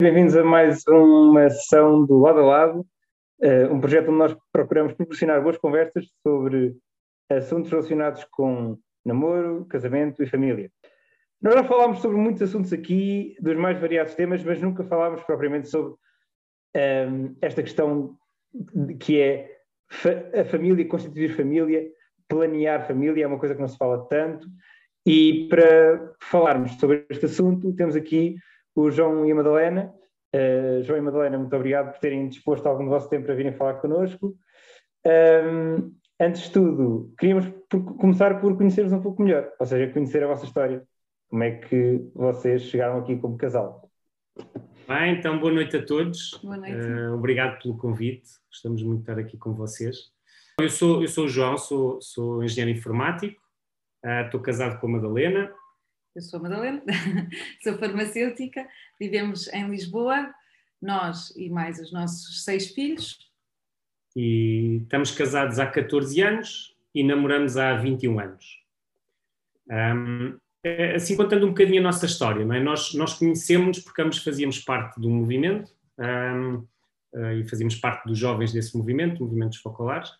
Bem-vindos a mais uma sessão do Lado a Lado, eh, um projeto onde nós procuramos proporcionar boas conversas sobre assuntos relacionados com namoro, casamento e família. Nós já falámos sobre muitos assuntos aqui, dos mais variados temas, mas nunca falámos propriamente sobre um, ehm, esta questão que é a família, constituir família, planear família, é uma coisa que não se fala tanto. E para falarmos sobre este assunto, temos aqui o João e a Madalena. Uh, João e Madalena, muito obrigado por terem disposto algum do vosso tempo para virem falar connosco. Um, antes de tudo, queríamos por, começar por conhecer-vos um pouco melhor, ou seja, conhecer a vossa história. Como é que vocês chegaram aqui como casal? Bem, então boa noite a todos. Boa noite. Uh, obrigado pelo convite. Gostamos muito de estar aqui com vocês. Eu sou, eu sou o João, sou, sou engenheiro informático, uh, estou casado com a Madalena, eu sou a Madalena, sou farmacêutica, vivemos em Lisboa, nós e mais os nossos seis filhos. E estamos casados há 14 anos e namoramos há 21 anos. Um, é, assim, contando um bocadinho a nossa história, é? nós, nós conhecemos porque ambos fazíamos parte do movimento um, ah, e fazíamos parte dos jovens desse movimento, movimentos focolares.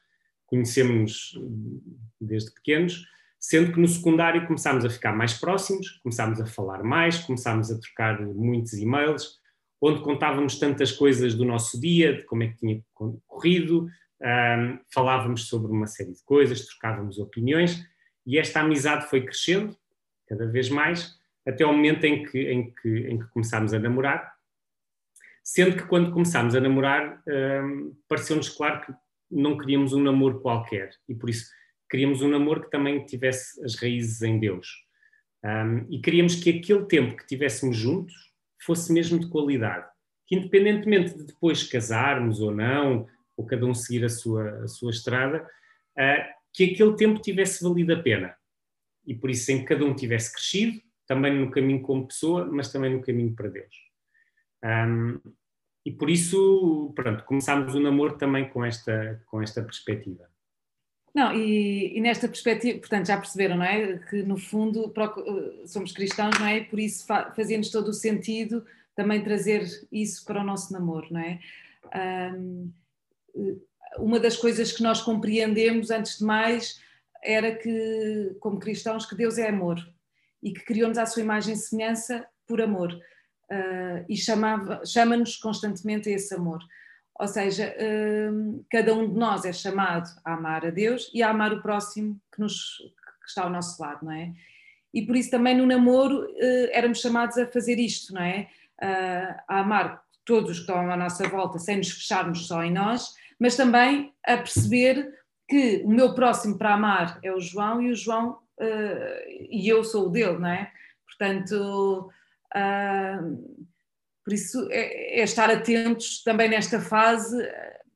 Conhecemos desde pequenos sendo que no secundário começámos a ficar mais próximos, começámos a falar mais, começámos a trocar muitos e-mails, onde contávamos tantas coisas do nosso dia, de como é que tinha corrido, um, falávamos sobre uma série de coisas, trocávamos opiniões, e esta amizade foi crescendo cada vez mais, até o momento em que, em que, em que começámos a namorar, sendo que quando começámos a namorar, um, pareceu-nos claro que não queríamos um namoro qualquer, e por isso queríamos um namoro que também tivesse as raízes em Deus. Um, e queríamos que aquele tempo que tivéssemos juntos fosse mesmo de qualidade. Que independentemente de depois casarmos ou não, ou cada um seguir a sua, a sua estrada, uh, que aquele tempo tivesse valido a pena. E por isso, em que cada um tivesse crescido, também no caminho como pessoa, mas também no caminho para Deus. Um, e por isso, pronto, começámos o namoro também com esta, com esta perspectiva. Não, e, e, nesta perspectiva, portanto, já perceberam, não é? Que no fundo somos cristãos, não é? Por isso fazia-nos todo o sentido também trazer isso para o nosso namoro, não é? Um, uma das coisas que nós compreendemos, antes de mais, era que, como cristãos, que Deus é amor e que criou-nos à sua imagem e semelhança por amor. Uh, e chama-nos constantemente a esse amor. Ou seja, hum, cada um de nós é chamado a amar a Deus e a amar o próximo que, nos, que está ao nosso lado, não é? E por isso também no namoro eh, éramos chamados a fazer isto, não é? A amar todos que estão à nossa volta sem nos fecharmos só em nós, mas também a perceber que o meu próximo para amar é o João e o João uh, e eu sou o dele, não é? Portanto, uh, por isso, é, é estar atentos também nesta fase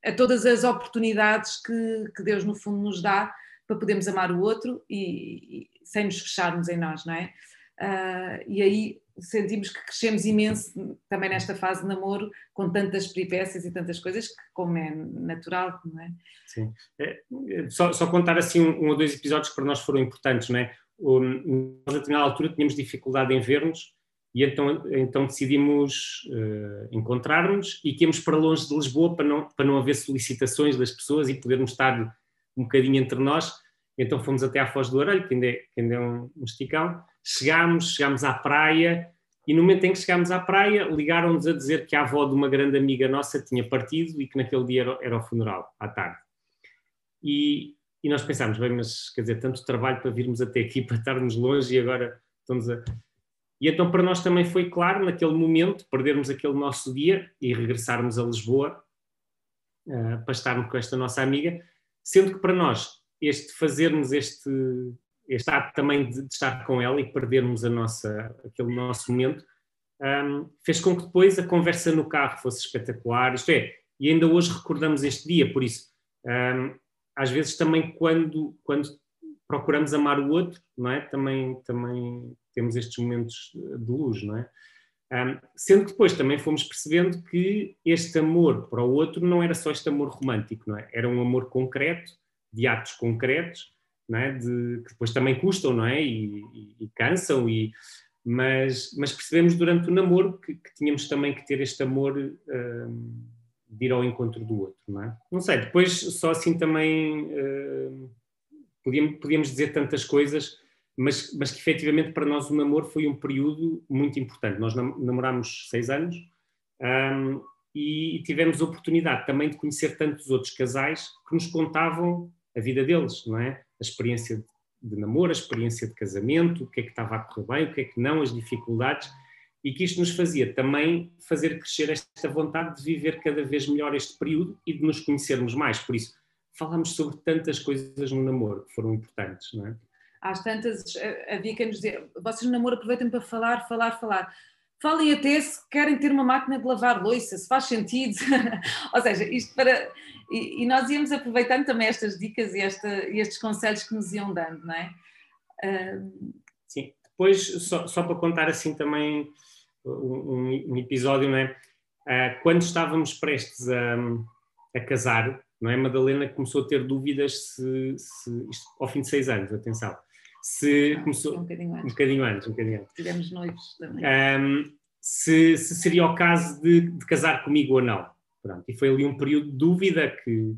a todas as oportunidades que, que Deus, no fundo, nos dá para podermos amar o outro e, e sem nos fecharmos em nós, não é? Uh, e aí sentimos que crescemos imenso também nesta fase de namoro, com tantas peripécias e tantas coisas, que, como é natural, não é? Sim. É, só, só, contar assim um, um, ou dois episódios que para nós foram importantes, não é? Um, nós, a determinada altura, tínhamos dificuldade em ver-nos e então, então decidimos uh, encontrar-nos e íamos para longe de Lisboa para não, para não haver solicitações das pessoas e podermos estar um bocadinho entre nós. Então fomos até à Foz do Arelho, que ainda é, que ainda é um, um esticão. Chegámos, chegámos à praia e no momento em que chegámos à praia ligaram-nos a dizer que a avó de uma grande amiga nossa tinha partido e que naquele dia era, era o funeral, à tarde. E, e nós pensámos, bem, mas quer dizer, tanto trabalho para virmos até aqui, para estarmos longe e agora estamos a e então para nós também foi claro, naquele momento, perdermos aquele nosso dia e regressarmos a Lisboa uh, para estarmos com esta nossa amiga, sendo que para nós este fazermos este, este ato também de, de estar com ela e perdermos a nossa, aquele nosso momento, um, ehm, fez com que depois a conversa no carro fosse espetacular, isto é, e ainda hoje recordamos este dia, por isso, um, ehm, às vezes também quando, quando procuramos amar o outro, não é? Também, também temos estes momentos de luz, não é? Um, sendo que depois também fomos percebendo que este amor para o outro não era só este amor romântico, não é? Era um amor concreto, de atos concretos, não é? De, que depois também custam, não é? E, e, e cansam, e, mas, mas percebemos durante o namoro que, que, tínhamos também que ter este amor uh, de ir ao encontro do outro, não é? Não sei, depois só assim também podíamos, podíamos dizer tantas coisas, mas, mas que efetivamente para nós o namoro foi um período muito importante. Nós namorámos seis anos um, e tivemos a oportunidade também de conhecer tantos outros casais que nos contavam a vida deles, não é? A experiência de, de namoro, a experiência de casamento, o que é que estava a correr bem, o que é que não, as dificuldades, e que isto nos fazia também fazer crescer esta vontade de viver cada vez melhor este período e de nos conhecermos mais. Por isso, falamos sobre tantas coisas no namoro que foram importantes, não é? Às tantas, eh, havia quem nos dizia, vocês no namoro aproveitem para falar, falar, falar. Falem até se querem ter uma máquina de lavar louça, se faz sentido. Ou seja, isto para. E, e, nós íamos aproveitando também estas dicas e, esta, e, estes conselhos que nos iam dando, não é? Uh... Sim, depois, só, só, para contar assim também um, um episódio, não é? Uh, quando estávamos prestes a, a casar, não é? Madalena começou a ter dúvidas se, se isto, ao fim de seis anos, atenção, se ah, começou um bocadinho antes, um bocadinho antes, um bocadinho antes. tivemos noivos também, um, se, se, seria o caso de, de, casar comigo ou não. Pronto, e foi ali um período de dúvida que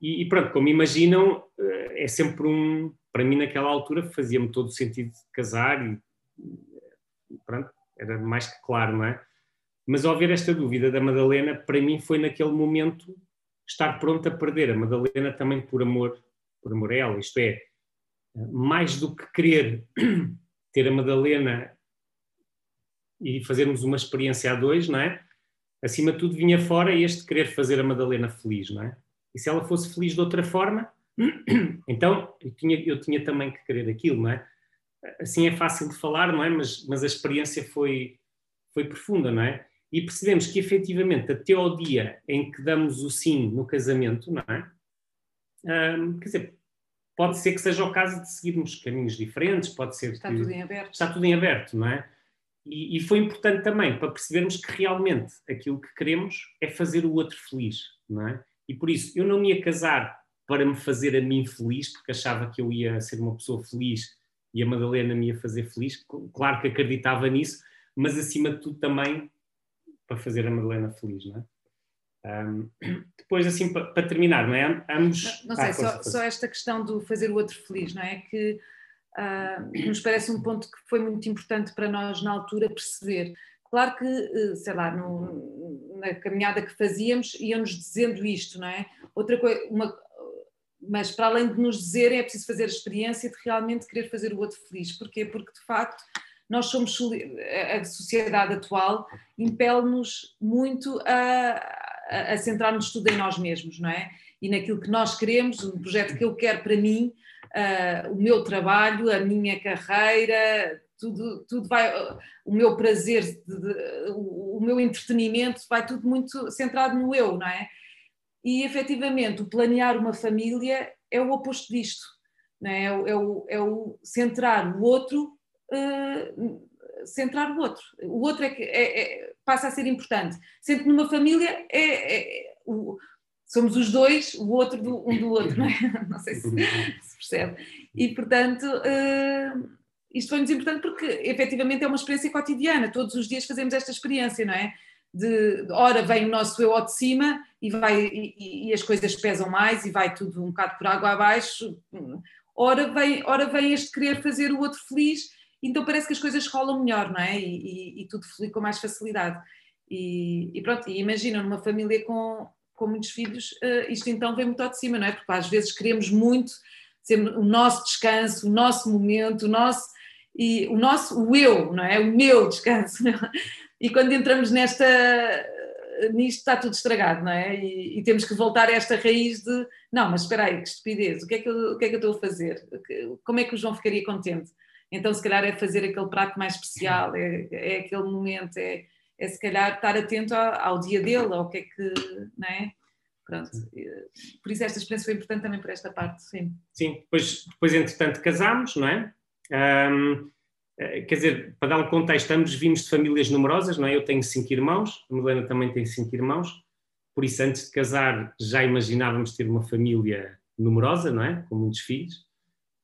e, e pronto, como imaginam, eh, é sempre um para mim naquela altura fazia-me todo o sentido de casar e pronto, era mais que claro, não é? Mas ao ver esta dúvida da Madalena, para mim foi naquele momento estar pronto a perder a Madalena também por amor, por amor a ela. Isto é, mais do que querer ter a Madalena e fazermos uma experiência a dois, não é? Acima de tudo vinha fora este querer fazer a Madalena feliz, não é? E se ela fosse feliz de outra forma, então eu tinha, eu tinha também que querer aquilo, não é? Assim é fácil de falar, não é? Mas, mas a experiência foi, foi profunda, não é? E percebemos que efetivamente até ao dia em que damos o sim no casamento, não é? Um, quer dizer, pode ser que seja o caso de seguirmos caminhos diferentes, pode ser está que tudo em aberto. está tudo em aberto, não é? E, e, foi importante também para percebermos que realmente aquilo que queremos é fazer o outro feliz, não é? E por isso eu não me ia casar para me fazer a mim feliz, porque achava que eu ia ser uma pessoa feliz e a Madalena me ia fazer feliz. Claro que acreditava nisso, mas acima de tudo também para fazer a Madalena feliz, não é? Um, depois, assim, para, para, terminar, não é? Ambos. Não, não sei, ah, só, só, esta questão do fazer o outro feliz, não é? Que uh, nos parece um ponto que foi muito importante para nós na altura perceber. Claro que, eh, sei lá, no, na caminhada que fazíamos, iam-nos dizendo isto, não é? Outra coisa, uma, mas para além de nos dizerem, é preciso fazer a experiência de realmente querer fazer o outro feliz. Porquê? Porque, de facto, nós somos a sociedade atual impele-nos muito a, a, centrar-nos tudo em nós mesmos, não é? E naquilo que nós queremos, um projeto que eu quero para mim, uh, o meu trabalho, a minha carreira, tudo, tudo vai, o meu prazer, de, de, o, o meu entretenimento, vai tudo muito centrado no eu, não é? E efetivamente, o planear uma família é o oposto disto, não é? É, o, é, o, é o centrar o outro uh, centrar o outro. O outro é que é, é, passa a ser importante. Sempre numa família é, é o, somos os dois, o outro do, um do outro, não é? Não sei se, se percebe. E portanto. Uh, isto foi-nos importante porque efetivamente é uma experiência cotidiana, todos os dias fazemos esta experiência, não é? De, ora vem o nosso eu ao de cima e, vai, e, e, as coisas pesam mais e vai tudo um bocado por água abaixo, ora vem, ora vem este querer fazer o outro feliz então parece que as coisas rolam melhor, não é? E, e, e tudo flui com mais facilidade. E, e, pronto, e imagina numa família com, com muitos filhos, uh, isto então vem muito ao de cima, não é? Porque às vezes queremos muito ser o nosso descanso, o nosso momento, o nosso e o nosso, o eu, não é? O meu descanso. É? E quando entramos nesta nisto está tudo estragado, não é? E, e, temos que voltar a esta raiz de não, mas espera aí, que estupidez, o que é que eu, o que é que eu estou a fazer? Como é que o João ficaria contente? Então, se calhar, é fazer aquele prato mais especial, é, é aquele momento, é, é se calhar estar atento ao, ao, dia dele, ao que é que. Não é? Pronto. Por isso, esta experiência foi importante também por esta parte, sim. Sim, depois, depois entretanto, casámos, não é? Um, eh, quer dizer, para dar um contexto, ambos vimos de famílias numerosas, não é? Eu tenho cinco irmãos, a Milena também tem cinco irmãos, por isso, antes de casar, já imaginávamos ter uma família numerosa, não é? Com muitos filhos.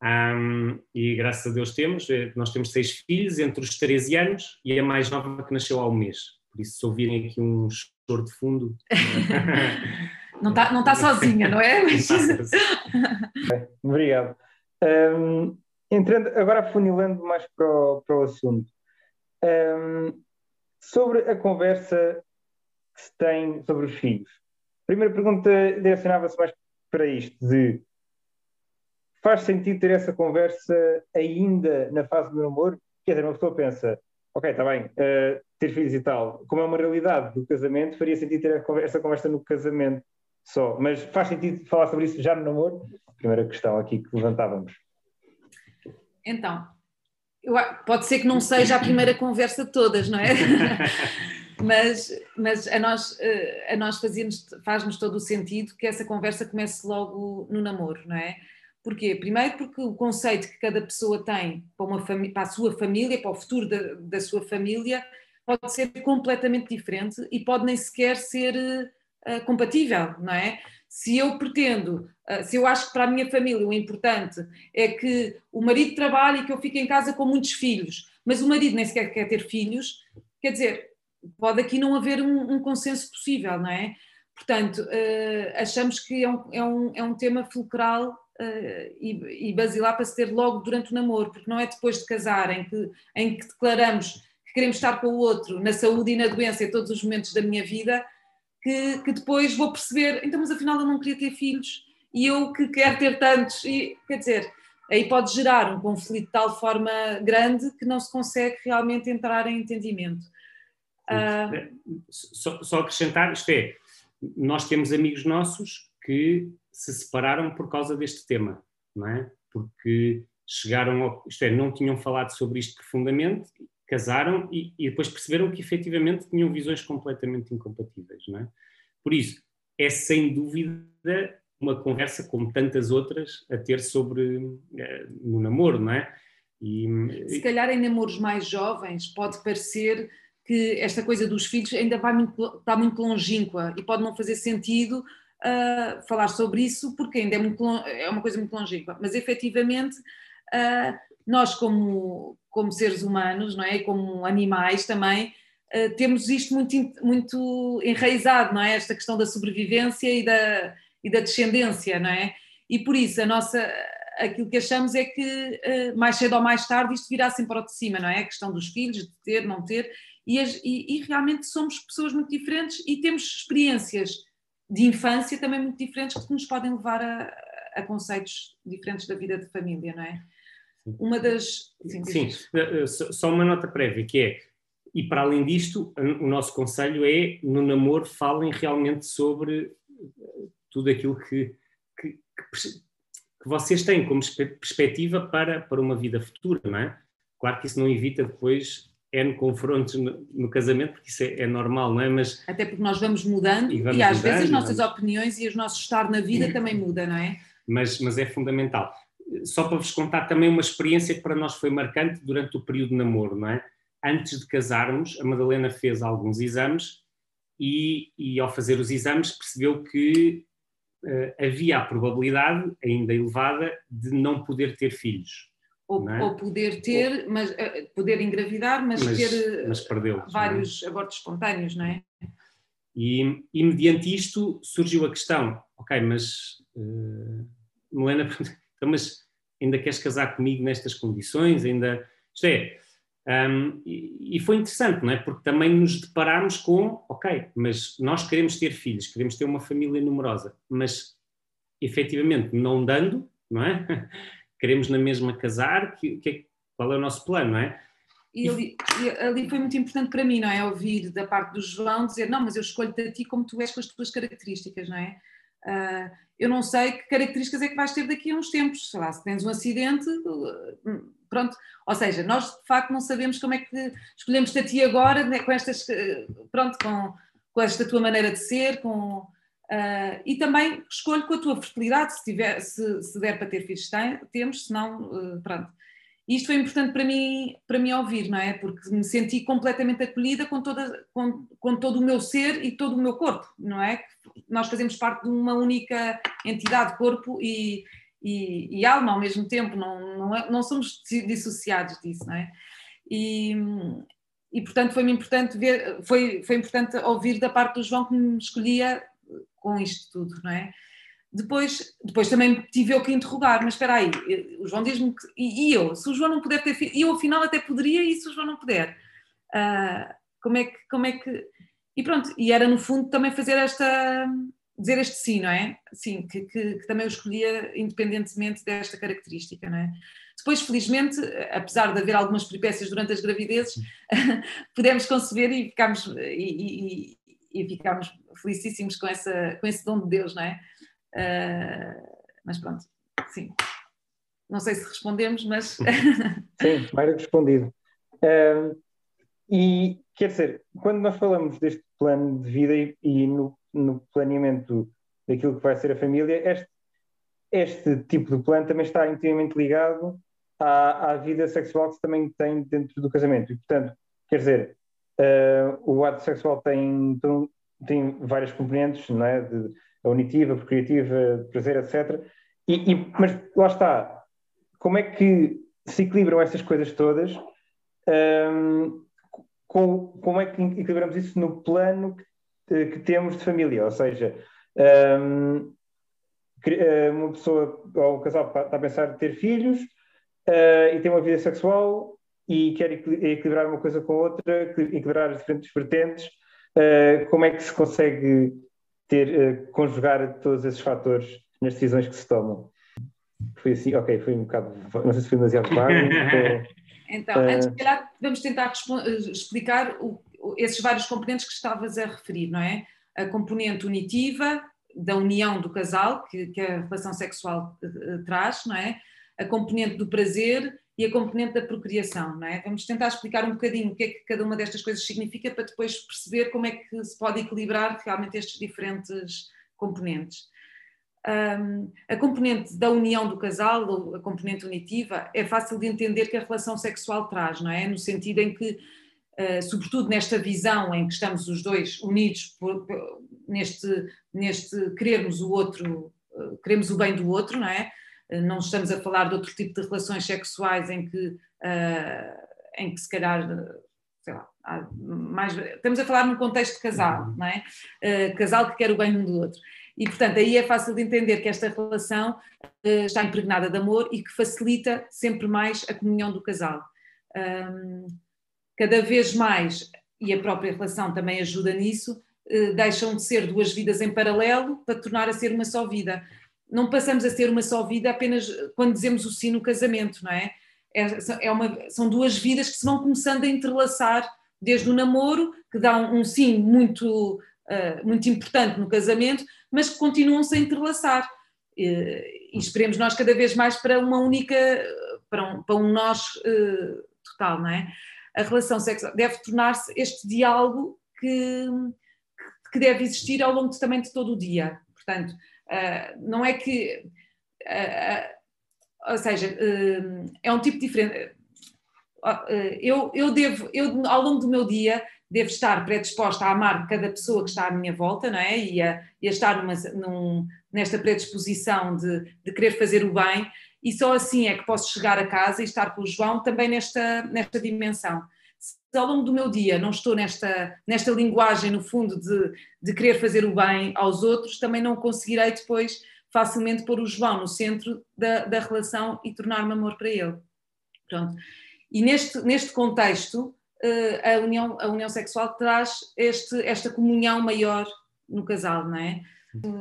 Um, e graças a Deus temos, eh, nós temos seis filhos, entre os 13 anos e a mais nova que nasceu ao mês. Por isso, se ouvirem aqui um choro de fundo. não está não tá sozinha, não é? Obrigado. Um, entrando, agora afunilando mais para o, para o assunto. Um, sobre a conversa que se tem sobre os filhos. A primeira pergunta direcionava-se mais para isto, de faz sentido ter essa conversa ainda na fase do namoro? Quer dizer, uma pessoa pensa, ok, está bem, uh, ter filhos e tal, como é uma realidade do casamento, faria sentido ter essa conversa no casamento só, mas faz sentido falar sobre isso já no namoro? Primeira questão aqui que levantávamos. Então, eu, pode ser que não seja a primeira conversa de todas, não é? mas, mas a nós, eh, a nós faz-nos todo o sentido que essa conversa comece logo no namoro, não é? Porquê? Primeiro porque o conceito que cada pessoa tem para, uma para a sua família, para o futuro da, da, sua família, pode ser completamente diferente e pode nem sequer ser uh, compatível, não é? Se eu pretendo, uh, se eu acho que para a minha família o importante é que o marido trabalhe e que eu fique em casa com muitos filhos, mas o marido nem sequer quer ter filhos, quer dizer, pode aqui não haver um, um consenso possível, não é? Portanto, uh, achamos que é um, é um, é um tema fulcral uh, e, e basilar para se ter logo durante o namoro, porque não é depois de casar em que, em que declaramos que queremos estar com o outro na saúde e na doença em todos os momentos da minha vida, que, que depois vou perceber, então, mas afinal eu não queria ter filhos e eu que quero ter tantos, e quer dizer, aí pode gerar um conflito de tal forma grande que não se consegue realmente entrar em entendimento. Uh... Só, só acrescentar, isto é, nós temos amigos nossos que se separaram por causa deste tema, não é? Porque chegaram, ao, isto é, não tinham falado sobre isto profundamente, casaram e, e, depois perceberam que efetivamente tinham visões completamente incompatíveis, não é? Por isso, é sem dúvida uma conversa como tantas outras a ter sobre uh, no namoro, não é? E, Se calhar em namoros mais jovens pode parecer que esta coisa dos filhos ainda vai muito, está muito longínqua e pode não fazer sentido uh, falar sobre isso, porque ainda é, muito, é uma coisa muito longínqua. Mas efetivamente, uh, nós, como, como seres humanos, não é? como animais também, uh, temos isto muito, muito enraizado, não é? Esta questão da sobrevivência e da, e da descendência, não é? E por isso a nossa, aquilo que achamos é que mais cedo ou mais tarde isto virá sempre ao de cima, não é? A questão dos filhos, de ter, não ter, e, e, e realmente somos pessoas muito diferentes e temos experiências de infância também muito diferentes que nos podem levar a, a conceitos diferentes da vida de família, não é? Uma das. Sim, Sim. Eh, eh, só uma nota prévia que é. E para além disto, o nosso conselho é no namoro falem realmente sobre eh, tudo aquilo que, que, que vocês têm como perspectiva para, para uma vida futura, não é? Claro que isso não evita depois N confrontos no, no, casamento, porque isso é, é, normal, não é? Mas, Até porque nós vamos mudando e, vamos e às mudando, vezes as nossas vamos... opiniões e o nosso estar na vida também muda, não é? Mas, mas é fundamental. Só para vos contar também uma experiência que para nós foi marcante durante o período de namoro, não é? Antes de casarmos, a Madalena fez alguns exames e, e ao fazer os exames percebeu que uh, havia a probabilidade, ainda elevada, de não poder ter filhos. Ou, é? ou, poder ter, ou, mas uh, poder engravidar, mas, mas ter mas vários é? abortos espontâneos, não é? E, e, mediante isto surgiu a questão, ok, mas uh, Melena, então, mas ainda queres casar comigo nestas condições? Ainda, isto é, um, e, e, foi interessante, não é? Porque também nos deparámos com, ok, mas nós queremos ter filhos, queremos ter uma família numerosa, mas efetivamente não dando, não é? queremos na mesma casar, que, que, qual é o nosso plano, não é? E ali, ali, foi muito importante para mim, não é? Ouvir da parte do João dizer, não, mas eu escolho-te a ti como tu és com as tuas características, não é? Uh, eu não sei que características é que vais ter daqui a uns tempos, sei lá, se tens um acidente, pronto. Ou seja, nós de facto não sabemos como é que escolhemos-te a ti agora, né, com estas, pronto, com, com esta tua maneira de ser, com Uh, e também escolho com a tua fertilidade, se, tiver, se, se der para ter filhos, tem, temos, se não, uh, pronto. Isto foi importante para mim, para mim ouvir, não é? Porque me senti completamente acolhida com, toda, com, com todo o meu ser e todo o meu corpo, não é? Nós fazemos parte de uma única entidade, corpo, e, e, e alma ao mesmo tempo, não, não, é, não somos dissociados disso, não é? E, e portanto foi-me importante ver, foi, foi importante ouvir da parte do João que me escolhia com isto tudo, não é? Depois, depois também tive eu que interrogar, mas espera aí, o João diz-me que. E, e, eu? Se o João não puder ter filho, eu afinal até poderia, e se o João não puder? Uh, como é que. Como é que e pronto, e era no fundo também fazer esta. dizer este sim, não é? Sim, que, que, que também eu escolhia independentemente desta característica, não é? Depois, felizmente, apesar de haver algumas peripécias durante as gravidezes, pudemos conceber e ficámos, e, e, e ficámos felicíssimos com, essa, com esse dom de Deus, não é? Uh, mas pronto, sim. Não sei se respondemos, mas. sim, mais respondido. E quer dizer, quando nós falamos deste plano de vida e, e no, no, planeamento daquilo que vai ser a família, este, este tipo de plano também está intimamente ligado à, à, vida sexual que se também tem dentro do casamento. E, portanto, quer dizer, uh, o ato sexual tem, tem várias componentes, não é? De, a unitiva, procriativa, prazer, etc. E, e, mas lá está, como é que se equilibram essas coisas todas? Um, com, como é que equilibramos isso no plano que, que temos de família? Ou seja, um, uma pessoa ou um casal está a pensar em ter filhos uh, e tem uma vida sexual e quer equilibrar uma coisa com outra, equilibrar as diferentes vertentes, como é que se consegue ter, uh, conjugar todos esses fatores nas decisões que se tomam. Foi assim, ok, foi um bocado, não sei se foi demasiado vago. então, uh, antes de calhar, vamos tentar eh, explicar o, esses vários componentes que estavas a referir, não é? A componente unitiva, da união do casal, que, que a relação sexual uh, traz, não é? A componente do prazer e a componente da procriação, não é? Vamos tentar explicar um bocadinho o que é que cada uma destas coisas significa para depois perceber como é que se pode equilibrar realmente estes diferentes componentes. Um, a componente da união do casal, a componente unitiva, é fácil de entender que a relação sexual traz, não é? No sentido em que, uh, sobretudo nesta visão em que estamos os dois unidos por, por, neste, neste querermos o outro, uh, queremos o bem do outro, não é? Não estamos a falar de outro tipo de relações sexuais em que, uh, em que se calhar, sei lá, mais, estamos a falar num contexto de casal, uhum. não é? Uh, casal que quer o bem um do outro. E, portanto, aí é fácil de entender que esta relação uh, está impregnada de amor e que facilita sempre mais a comunhão do casal. Um, cada vez mais, e a própria relação também ajuda nisso, deixam de ser duas vidas em paralelo para tornar a ser uma só vida não passamos a ser uma só vida apenas quando dizemos o sim no casamento, não é? é, é uma, são duas vidas que se vão começando a entrelaçar desde o namoro, que dá um, um sim muito, uh, muito importante no casamento, mas que continuam-se a entrelaçar. E, e, esperemos nós cada vez mais para uma única, para um, para um nós uh, total, não é? A relação sexual deve tornar-se este diálogo que, que deve existir ao longo também de todo o dia. Portanto, Uh, não é que. Uh, ou seja, é um tipo diferente. eu, eu devo, eu ao longo do meu dia, devo estar predisposta a amar cada pessoa que está à minha volta, não é? E a, e a estar numa, num, nesta predisposição de, de querer fazer o bem, e só assim é que posso chegar a casa e estar com o João também nesta, nesta dimensão ao longo do meu dia não estou nesta, nesta linguagem, no fundo, de, de querer fazer o bem aos outros, também não conseguirei depois facilmente pôr o João no centro da, da relação e tornar-me amor para ele. Pronto. E neste, neste contexto, eh, a união, a união sexual traz este, esta comunhão maior no casal, não é?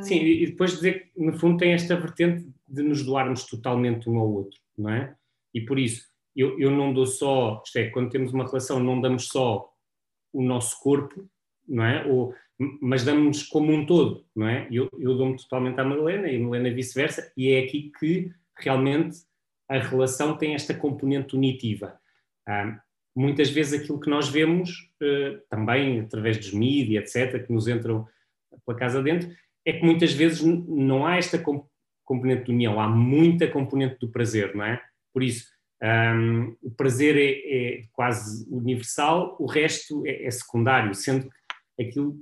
Sim, e depois dizer que, no fundo, tem esta vertente de nos doarmos totalmente um ao outro, não é? E por isso, eu, eu não dou só, isto é, quando temos uma relação, não damos só o nosso corpo, não é? Ou, mas damos como um todo, não é? Eu, eu dou-me totalmente à Madalena e a Madalena vice-versa, e é aqui que realmente a relação tem esta componente unitiva. Ah, muitas vezes aquilo que nós vemos, uh, também através dos mídias, etc., que nos entram pela casa dentro, é que muitas vezes não há esta componente de união, há muita componente do prazer, não é? Por isso, um, o prazer é, é, quase universal, o resto é, é secundário, sendo que aquilo,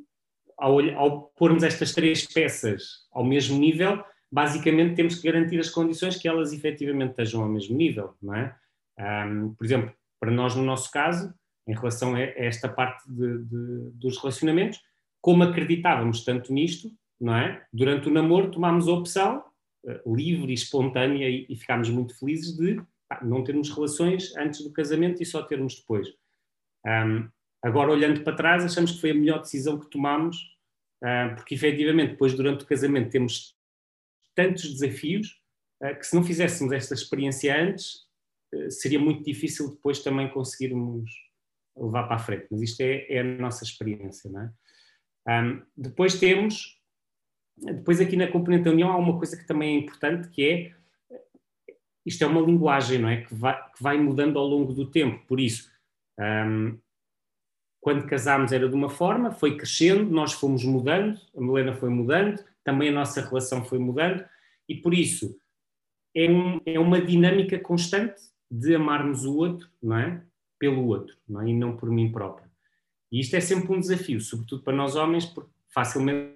ao, ao, pormos estas três peças ao mesmo nível, basicamente temos que garantir as condições que elas efetivamente estejam ao mesmo nível, não é? Um, por exemplo, para nós, no nosso caso, em relação a esta parte de, de, dos relacionamentos, como acreditávamos tanto nisto, não é? Durante o namoro tomámos a opção uh, livre e espontânea e, e ficámos muito felizes de não termos relações antes do casamento e só termos depois. Um, agora, olhando para trás, achamos que foi a melhor decisão que tomámos, uh, porque efetivamente, depois, durante o casamento, temos tantos desafios uh, que se não fizéssemos esta experiência antes, seria muito difícil depois também conseguirmos levar para a frente. Mas isto é, é a nossa experiência, não é? Um, depois temos, depois aqui na componente da união há uma coisa que também é importante, que é, isto é uma linguagem, não é? Que vai, que vai mudando ao longo do tempo, por isso, um, quando casámos era de uma forma, foi crescendo, nós fomos mudando, a Melena foi mudando, também a nossa relação foi mudando, e por isso é, um, é uma dinâmica constante de amarmos o outro, não é? Pelo outro, não é? E não por mim próprio. E isto é sempre um desafio, sobretudo para nós homens, porque facilmente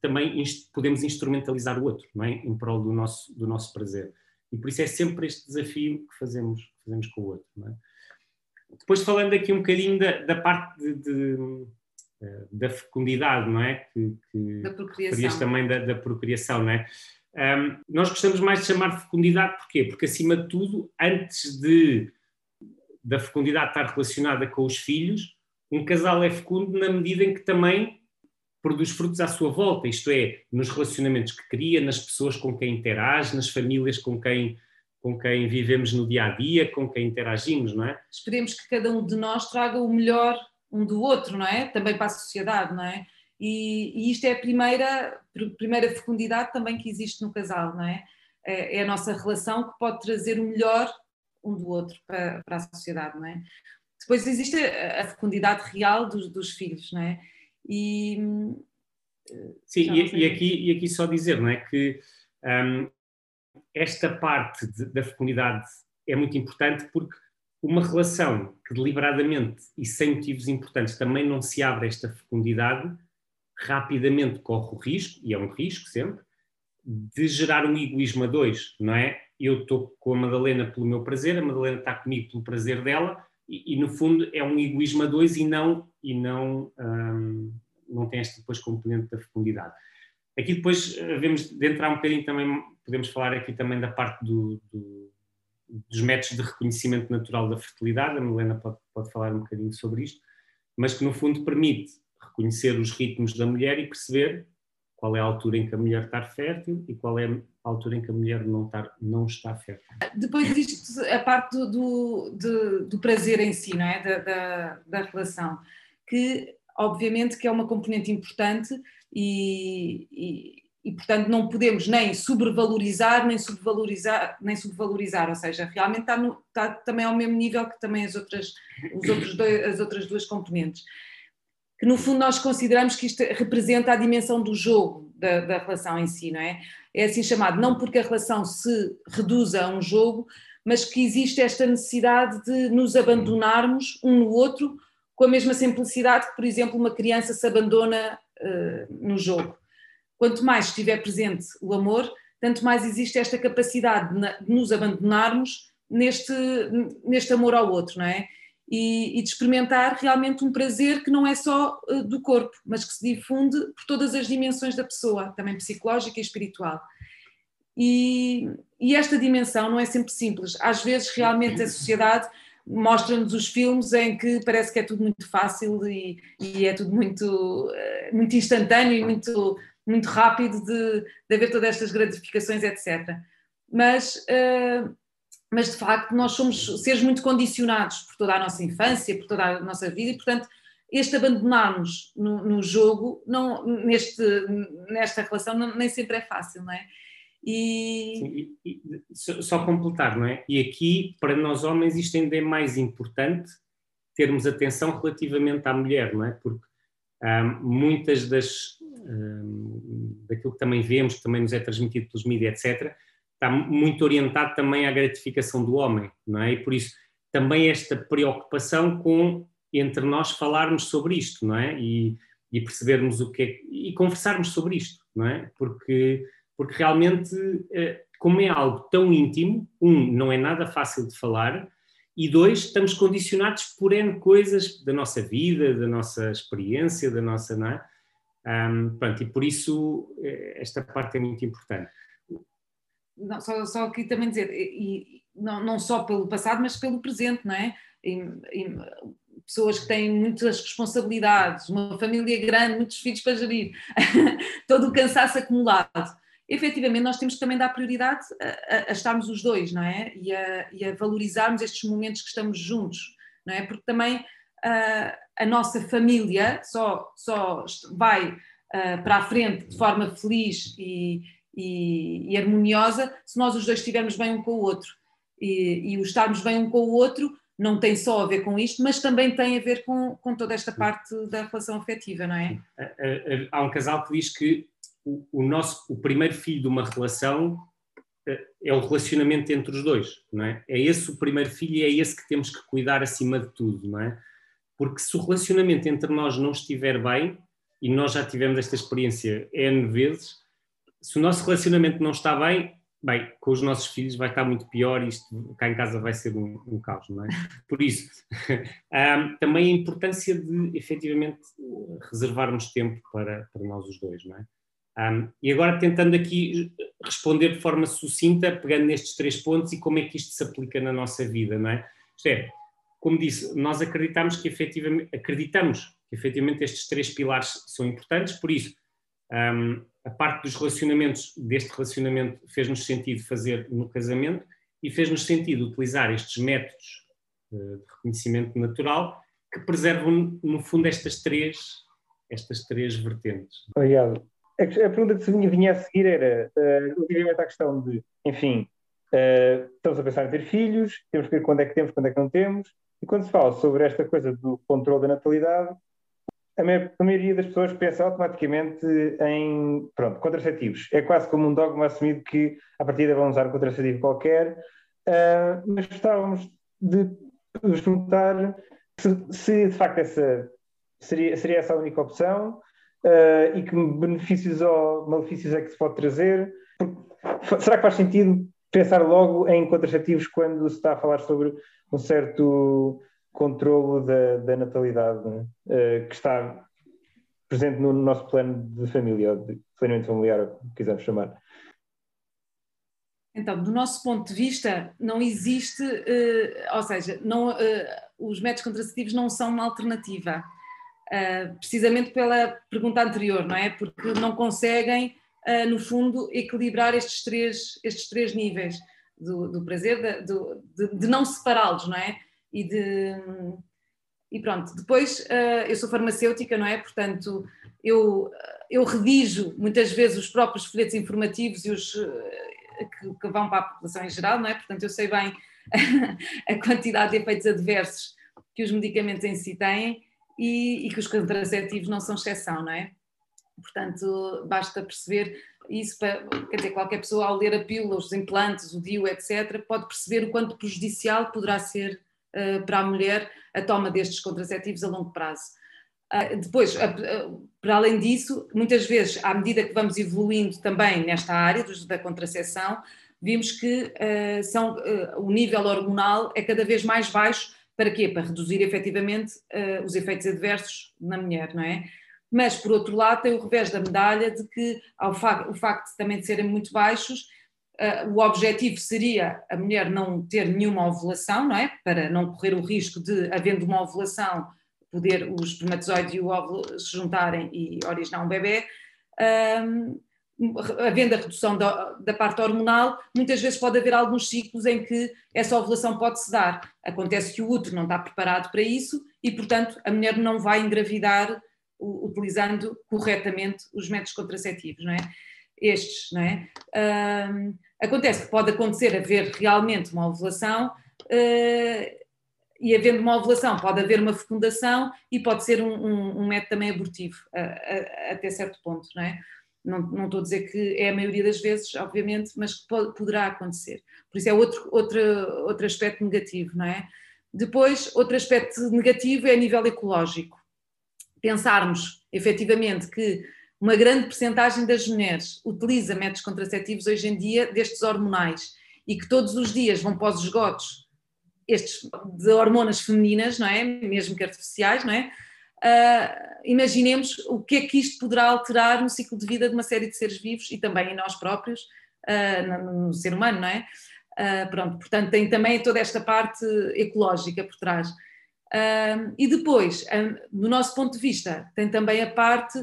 também podemos instrumentalizar o outro, não é? Em prol do nosso, do nosso prazer. E por isso é sempre este desafio que fazemos, fazemos com o outro, é? Depois falando aqui um bocadinho da, da parte de, de, eh, da fecundidade, não é? Que, que da procriação. também da, da procriação, não é? Um, nós gostamos mais de chamar de fecundidade, porquê? Porque, acima de tudo, antes de, da fecundidade estar relacionada com os filhos, um casal é fecundo na medida em que também produz frutos à sua volta, isto é, nos relacionamentos que cria, nas pessoas com quem interage, nas famílias com quem, com quem vivemos no dia a dia, com quem interagimos, não é? Esperemos que cada um de nós traga o melhor um do outro, não é? Também para a sociedade, não é? E, e isto é a primeira, primeira fecundidade também que existe no casal, não é? É, é a nossa relação que pode trazer o melhor um do outro para, para a sociedade, não é? Depois existe a, fecundidade real dos, dos, filhos, não é? E, Sim, e, e, aqui, e aqui só dizer, não é? Que um, esta parte de, da fecundidade é muito importante porque uma relação que deliberadamente e sem motivos importantes também não se abre esta fecundidade rapidamente corre o risco, e é um risco sempre, de gerar um egoísmo a dois, não é? Eu estou com a Madalena pelo meu prazer, a Madalena está comigo pelo prazer dela, e, e no fundo é um egoísmo a dois e não, e não, hum, não tem esta depois componente da fecundidade. Aqui depois devemos de entrar um bocadinho também, podemos falar aqui também da parte do, do, dos métodos de reconhecimento natural da fertilidade, a Madalena pode, pode falar um bocadinho sobre isto, mas que no fundo permite reconhecer os ritmos da mulher e perceber qual é a altura em que a mulher está fértil e qual é a altura em que a mulher não está, não está fértil. Depois existe a parte do, do, do prazer em si, não é? Da, da, da, relação, que obviamente que é uma componente importante e, e, e, portanto não podemos nem sobrevalorizar nem subvalorizar, nem subvalorizar, ou seja, realmente está, no, está também ao mesmo nível que também as outras, os outros dois, as outras duas componentes que no fundo nós consideramos que isto representa a dimensão do jogo da, da, relação em si, não é? É assim chamado, não porque a relação se reduza a um jogo, mas que existe esta necessidade de nos abandonarmos um no outro com a mesma simplicidade que, por exemplo, uma criança se abandona uh, no jogo. Quanto mais estiver presente o amor, tanto mais existe esta capacidade de, nos abandonarmos neste, neste amor ao outro, não é? e, e, de experimentar realmente um prazer que não é só uh, do corpo, mas que se difunde por todas as dimensões da pessoa, também psicológica e espiritual. E, e esta dimensão não é sempre simples. Às vezes, realmente, a sociedade mostra-nos os filmes em que parece que é tudo muito fácil e, e é tudo muito, uh, muito instantâneo e muito, muito rápido de, de haver todas estas gratificações, etc. Mas uh, mas de facto nós somos seres muito condicionados por toda a nossa infância, por toda a nossa vida e, portanto, este abandonarmos no, no jogo, não, neste, nesta relação, não, nem sempre é fácil, não é? E... Sim, e, e só, completar, não é? E aqui, para nós homens, isto ainda é mais importante termos atenção relativamente à mulher, não é? Porque hum, muitas das hum, daquilo que também vemos, que também nos é transmitido pelos mídias, etc., está muito orientado também à gratificação do homem, não é? E por isso também esta preocupação com entre nós falarmos sobre isto, não é? E, e percebermos o que é, e conversarmos sobre isto, não é? Porque Porque realmente, eh, como é algo tão íntimo, um, não é nada fácil de falar, e dois, estamos condicionados por N coisas da nossa vida, da nossa experiência, da nossa. Não é? Um, pronto, e por isso eh, esta parte é muito importante. Não, só, só aqui também dizer, e, não, não só pelo passado, mas pelo presente, não é? E, e, pessoas que têm muitas responsabilidades, uma família grande, muitos filhos para gerir, todo o cansaço acumulado. Efetivamente, nós temos que também dar prioridade a, a, a estarmos os dois, não é? E a, e a, valorizarmos estes momentos que estamos juntos, não é? Porque também a, a nossa família só, só vai para a frente de forma feliz e, e, e, harmoniosa se nós os dois estivermos bem um com o outro. E, e o estarmos bem um com o outro não tem só a ver com isto, mas também tem a ver com, com toda esta parte da relação afetiva, não é? Há um casal que diz que o, o nosso, o primeiro filho de uma relação eh, é o relacionamento entre os dois, não é? É esse o primeiro filho e é esse que temos que cuidar acima de tudo, não é? Porque se o relacionamento entre nós não estiver bem, e nós já tivemos esta experiência N vezes, se o nosso relacionamento não está bem, bem, com os nossos filhos vai estar muito pior e isto cá em casa vai ser um, um caos, não é? Por isso, um, também a importância de efetivamente reservarmos tempo para, para nós os dois, não é? Um, e agora tentando aqui responder de forma sucinta, pegando nestes três pontos e como é que isto se aplica na nossa vida, não é? Isto é, como disse, nós acreditamos que efetivamente, acreditamos que efetivamente estes três pilares são importantes, por isso um, a parte dos relacionamentos, deste relacionamento, fez-nos sentido fazer no casamento e fez-nos sentido utilizar estes métodos eh, de reconhecimento natural que preservam, no fundo, estas três, estas três vertentes. Obrigado. A pergunta que se vinha, a seguir era, uh, relativamente à questão de, enfim, uh, estamos a pensar em ter filhos, temos que ver quando é que temos, quando é que não temos, e quando se fala sobre esta coisa do controle da natalidade, a maioria das pessoas pensa automaticamente em pronto, contraceptivos. É quase como um dogma assumido que a partida vão usar um contraceptivo qualquer, uh, mas gostávamos de vos perguntar se, se, de facto essa seria, seria essa a única opção uh, e que benefícios ou malefícios é que se pode trazer. Porque, será que faz sentido pensar logo em contraceptivos quando se está a falar sobre um certo controlo da, da natalidade uh, que está presente no nosso plano de família, ou de planeamento familiar, o que quisermos chamar. Então, do nosso ponto de vista, não existe, uh, ou seja, não, uh, os métodos contraceptivos não são uma alternativa, precisamente pela pergunta anterior, não é? Porque não conseguem, no fundo, equilibrar estes três, estes três níveis do, do prazer, de, de, de não separá-los, não é? e de. E pronto, depois uh, eu sou farmacêutica, não é? Portanto, eu, eu redijo muitas vezes os próprios folhetos informativos e os uh, que, que, vão para a população em geral, não é? Portanto, eu sei bem a quantidade de efeitos adversos que os medicamentos em si têm e, e que os contraceptivos não são exceção, não é? Portanto, basta perceber isso, para, quer dizer, qualquer pessoa ao ler a pílula, os implantes, o DIU, etc., pode perceber o quanto prejudicial poderá ser eh, para a mulher a toma destes contraceptivos a longo prazo. Uh, depois, uh, para além disso, muitas vezes, à medida que vamos evoluindo também nesta área dos, da contracepção, vimos que uh, são, o nível hormonal é cada vez mais baixo. Para quê? Para reduzir efetivamente os efeitos adversos na mulher, não é? Mas, por outro lado, tem o revés da medalha de que, ao fa o facto também de serem muito baixos, Uh, o objetivo seria a mulher não ter nenhuma ovulação, não é? Para não correr o risco de, havendo uma ovulação, poder o espermatozoide e o óvulo se juntarem e originar um bebê. Havendo a redução da, da, parte hormonal, muitas vezes pode haver alguns ciclos em que essa ovulação pode-se dar. Acontece que o útero não está preparado para isso e, portanto, a mulher não vai engravidar utilizando corretamente os métodos contraceptivos, não é? estes, não é? Acontece que pode acontecer haver realmente uma ovulação uh, e havendo uma ovulação pode haver uma fecundação e pode ser um, um, um método também abortivo uh, até certo ponto, não é? Não, não, estou a dizer que é a maioria das vezes, obviamente, mas que pode, poderá acontecer. Por isso é outro, outro, outro aspecto negativo, não é? Depois, outro aspecto negativo é a nível ecológico. Pensarmos, efetivamente, que uma grande percentagem das mulheres utiliza métodos contraceptivos hoje em dia destes hormonais e que todos os dias vão para os esgotos estes de hormonas femininas, não é? Mesmo que artificiais, não é? Uh, imaginemos o que é que isto poderá alterar no ciclo de vida de uma série de seres vivos e também em nós próprios, uh, no, ser humano, não é? Uh, pronto, portanto, tem também toda esta parte ecológica por trás. e depois, do nosso ponto de vista, tem também a parte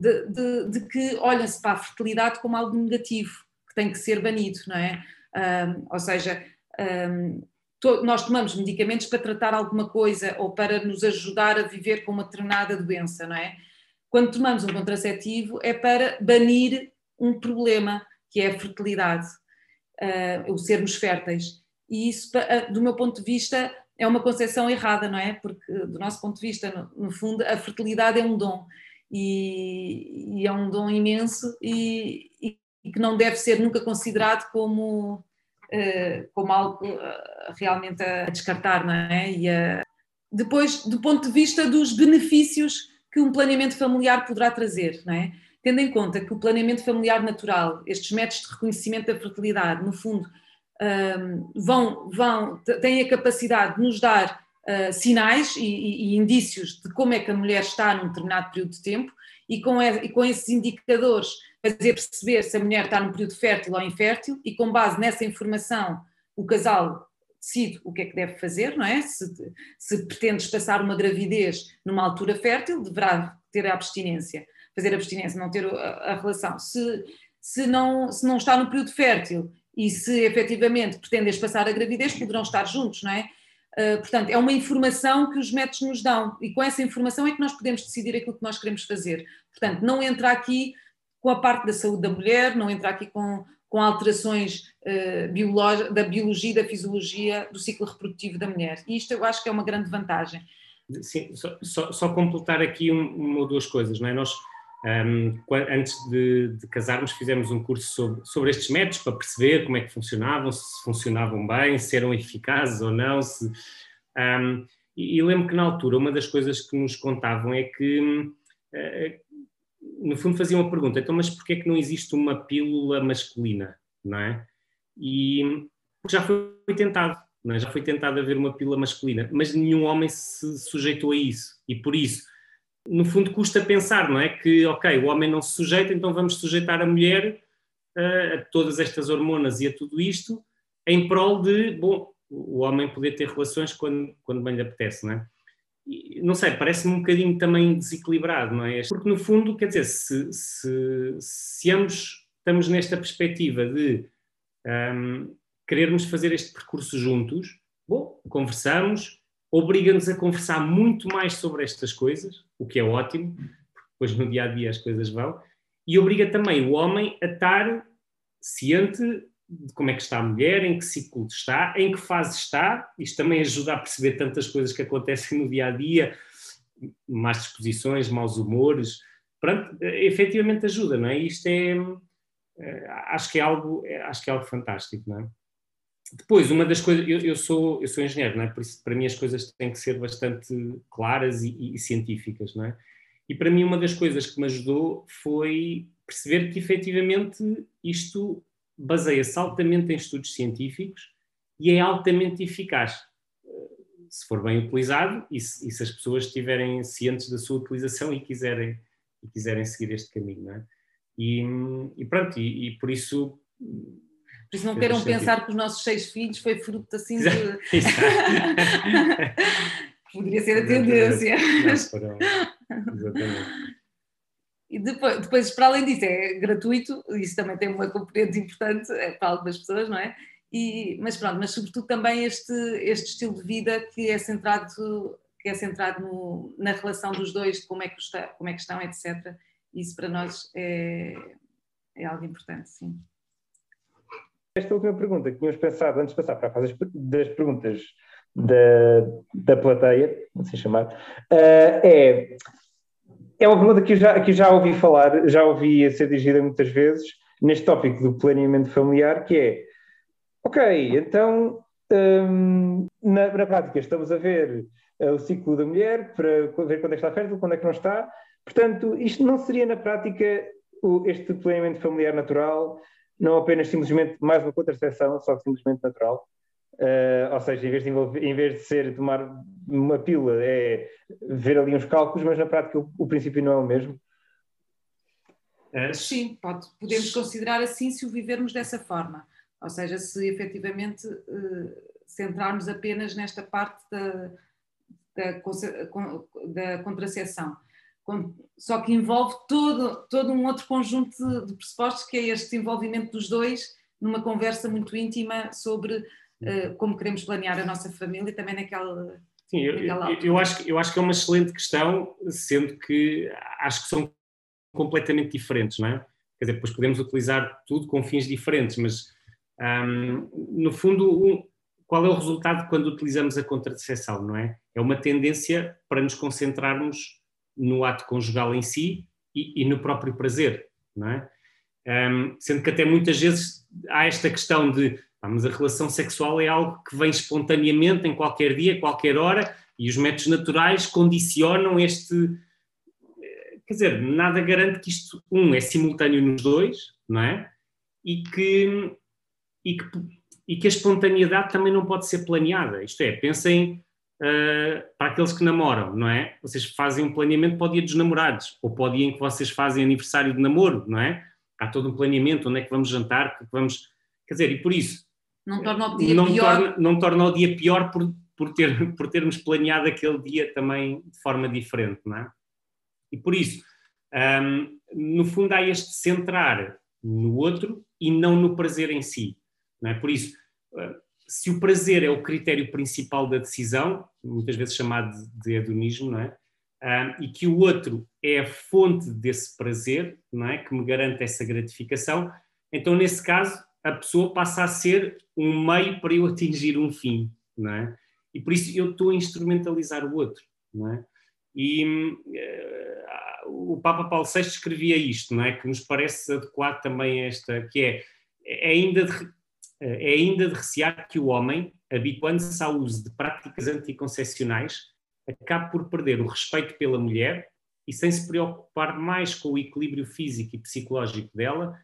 de, de, de, que olha-se para a fertilidade como algo negativo, que tem que ser banido, não é? ou seja, nós tomamos medicamentos para tratar alguma coisa ou para nos ajudar a viver com uma determinada doença, não é? Quando tomamos um contraceptivo é para banir um problema que é a fertilidade, uh, o sermos férteis. E isso, uh, do meu ponto de vista, é uma concepção errada, não é? Porque, do nosso ponto de vista, no, no fundo, a fertilidade é um dom. E, e é um dom imenso e, e, que não deve ser nunca considerado como como algo eh, realmente a descartar, não é? E. Depois, do ponto de vista dos benefícios que um planeamento familiar poderá trazer, não é? Tendo em conta que o planeamento familiar natural, estes métodos de reconhecimento da fertilidade, no fundo, ehm, vão, vão, têm a capacidade de nos dar uh, sinais e, e, e, indícios de como é que a mulher está num determinado período de tempo, e com, e com esses indicadores fazer perceber se a mulher está num período fértil ou infértil e com base nessa informação o casal decide o que é que deve fazer, não é? Se, se pretendes passar uma gravidez numa altura fértil, deverá ter a abstinência, fazer a abstinência, não ter a, a relação. Se, se, não, se não está no período fértil e se efetivamente pretendes passar a gravidez, poderão estar juntos, não é? Uh, portanto, é uma informação que os métodos nos dão e com essa informação é que nós podemos decidir aquilo que nós queremos fazer. Portanto, não entra aqui com a parte da saúde da mulher, não entra aqui com, com alterações uh, da biologia da fisiologia do ciclo reprodutivo da mulher. E isto eu acho que é uma grande vantagem. Sim, só, só, só completar aqui um, uma ou duas coisas, não é? Nós, um, antes de, de, casarmos, fizemos um curso sobre, sobre estes métodos para perceber como é que funcionavam, se funcionavam bem, se eram eficazes ou não. Se, um, e, e lembro que na altura uma das coisas que nos contavam é que uh, no fundo fazia uma pergunta, então mas porquê é que não existe uma pílula masculina, não é? E já foi tentado, é? já foi tentado haver uma pílula masculina, mas nenhum homem se sujeitou a isso, e por isso, no fundo custa pensar, não é? Que, ok, o homem não se sujeita, então vamos sujeitar a mulher a, a todas estas hormonas e a tudo isto, em prol de, bom, o homem poder ter relações quando, quando bem lhe apetece, não é? Não sei, parece-me um bocadinho também desequilibrado, não é? Porque no fundo, quer dizer, se, se, se ambos estamos nesta perspectiva de um, querermos fazer este percurso juntos, bom, conversamos, obriga-nos a conversar muito mais sobre estas coisas, o que é ótimo, depois no dia a dia as coisas vão, e obriga também o homem a estar ciente de como é que está a mulher, em que ciclo está, em que fase está. Isto também ajuda a perceber tantas coisas que acontecem no dia a dia, más disposições, maus humores. Pronto, efetivamente ajuda, não é? Isto é, é, acho que é algo, acho que é algo fantástico, não é? Depois, uma das coisas, eu, eu, sou, eu sou engenheiro, não é? Por isso, para mim as coisas têm que ser bastante claras e, e, e científicas, não é? E para mim uma das coisas que me ajudou foi perceber que efetivamente isto baseia-se altamente em estudos científicos e é altamente eficaz, se for bem utilizado e se, e se as pessoas estiverem cientes da sua utilização e quiserem, e quiserem seguir este caminho, não é? E, e pronto, e, e, por isso... Por isso não queiram pensar que os nossos seis filhos foi fruto assim de... Poderia ser a tendência. Não, foram... Exatamente. E depois, depois, para além disso, é gratuito, isso também tem uma componente importante é para algumas pessoas, não é? E, mas pronto, mas sobretudo também este, este estilo de vida que é centrado, que é centrado no, na relação dos dois, de como é que, está, como é que estão, etc. Isso para nós é, é algo importante, sim. Esta última pergunta que tínhamos pensado antes de passar para a fase das perguntas da, da plateia, assim chamar, uh, é é uma pergunta que já, que já ouvi falar, já ouvi a ser dirigida muitas vezes, neste tópico do planeamento familiar, que é, ok, então, hum, na, na, prática estamos a ver uh, o ciclo da mulher, para ver quando é que está fértil, quando é que não está, Portanto, isto não seria na prática o, este planeamento familiar natural, não apenas simplesmente mais uma contracepção, só que simplesmente natural. Uh, ou seja, em vez, de envolver, em vez de ser tomar uma pílula, é ver ali uns cálculos, mas na prática o, o princípio não é o mesmo. Uh, sim, pode, podemos considerar assim se o vivermos dessa forma. Ou seja, se efetivamente uh, centrarmos apenas nesta parte da, da, da contracepção só que envolve todo, todo um outro conjunto de, pressupostos, que é este desenvolvimento dos dois numa conversa muito íntima sobre como queremos planear a nossa família também naquela. Sim, eu, eu, eu, acho, eu acho que é uma excelente questão, sendo que acho que são completamente diferentes, não é? Quer dizer, depois podemos utilizar tudo com fins diferentes, mas no fundo, um, qual é o resultado quando utilizamos a contracepção, não é? É uma tendência para nos concentrarmos no ato conjugal em si e, e no próprio prazer, não é? Um, sendo que até muitas vezes há esta questão de mas a relação sexual é algo que vem espontaneamente em qualquer dia, qualquer hora, e os métodos naturais condicionam este. Quer dizer, nada garante que isto, um, é simultâneo nos dois, não é? E que, e que, e que a espontaneidade também não pode ser planeada. Isto é, pensem uh, para aqueles que namoram, não é? Vocês fazem um planeamento para o dia dos namorados, ou para o dia em que vocês fazem aniversário de namoro, não é? Há todo um planeamento, onde é que vamos jantar, que vamos. Quer dizer, e por isso. Não torna o dia não pior. Torna, não torna o dia pior por, por, ter, por termos planeado aquele dia também de forma diferente, não é? E por isso, um, no fundo, há este centrar no outro e não no prazer em si. Não é? Por isso, se o prazer é o critério principal da decisão, muitas vezes chamado de hedonismo, não é? Um, e que o outro é a fonte desse prazer, não é? Que me garante essa gratificação, então nesse caso a pessoa passa a ser um meio para eu atingir um fim, não é? E por isso eu estou a instrumentalizar o outro, não é? E uh, o Papa Paulo VI escrevia isto, não é? Que nos parece adequado também esta, que é, é ainda de, é ainda de recear que o homem, habituando-se ao uso de práticas anticoncepcionais, acabe por perder o respeito pela mulher e, sem se preocupar mais com o equilíbrio físico e psicológico dela,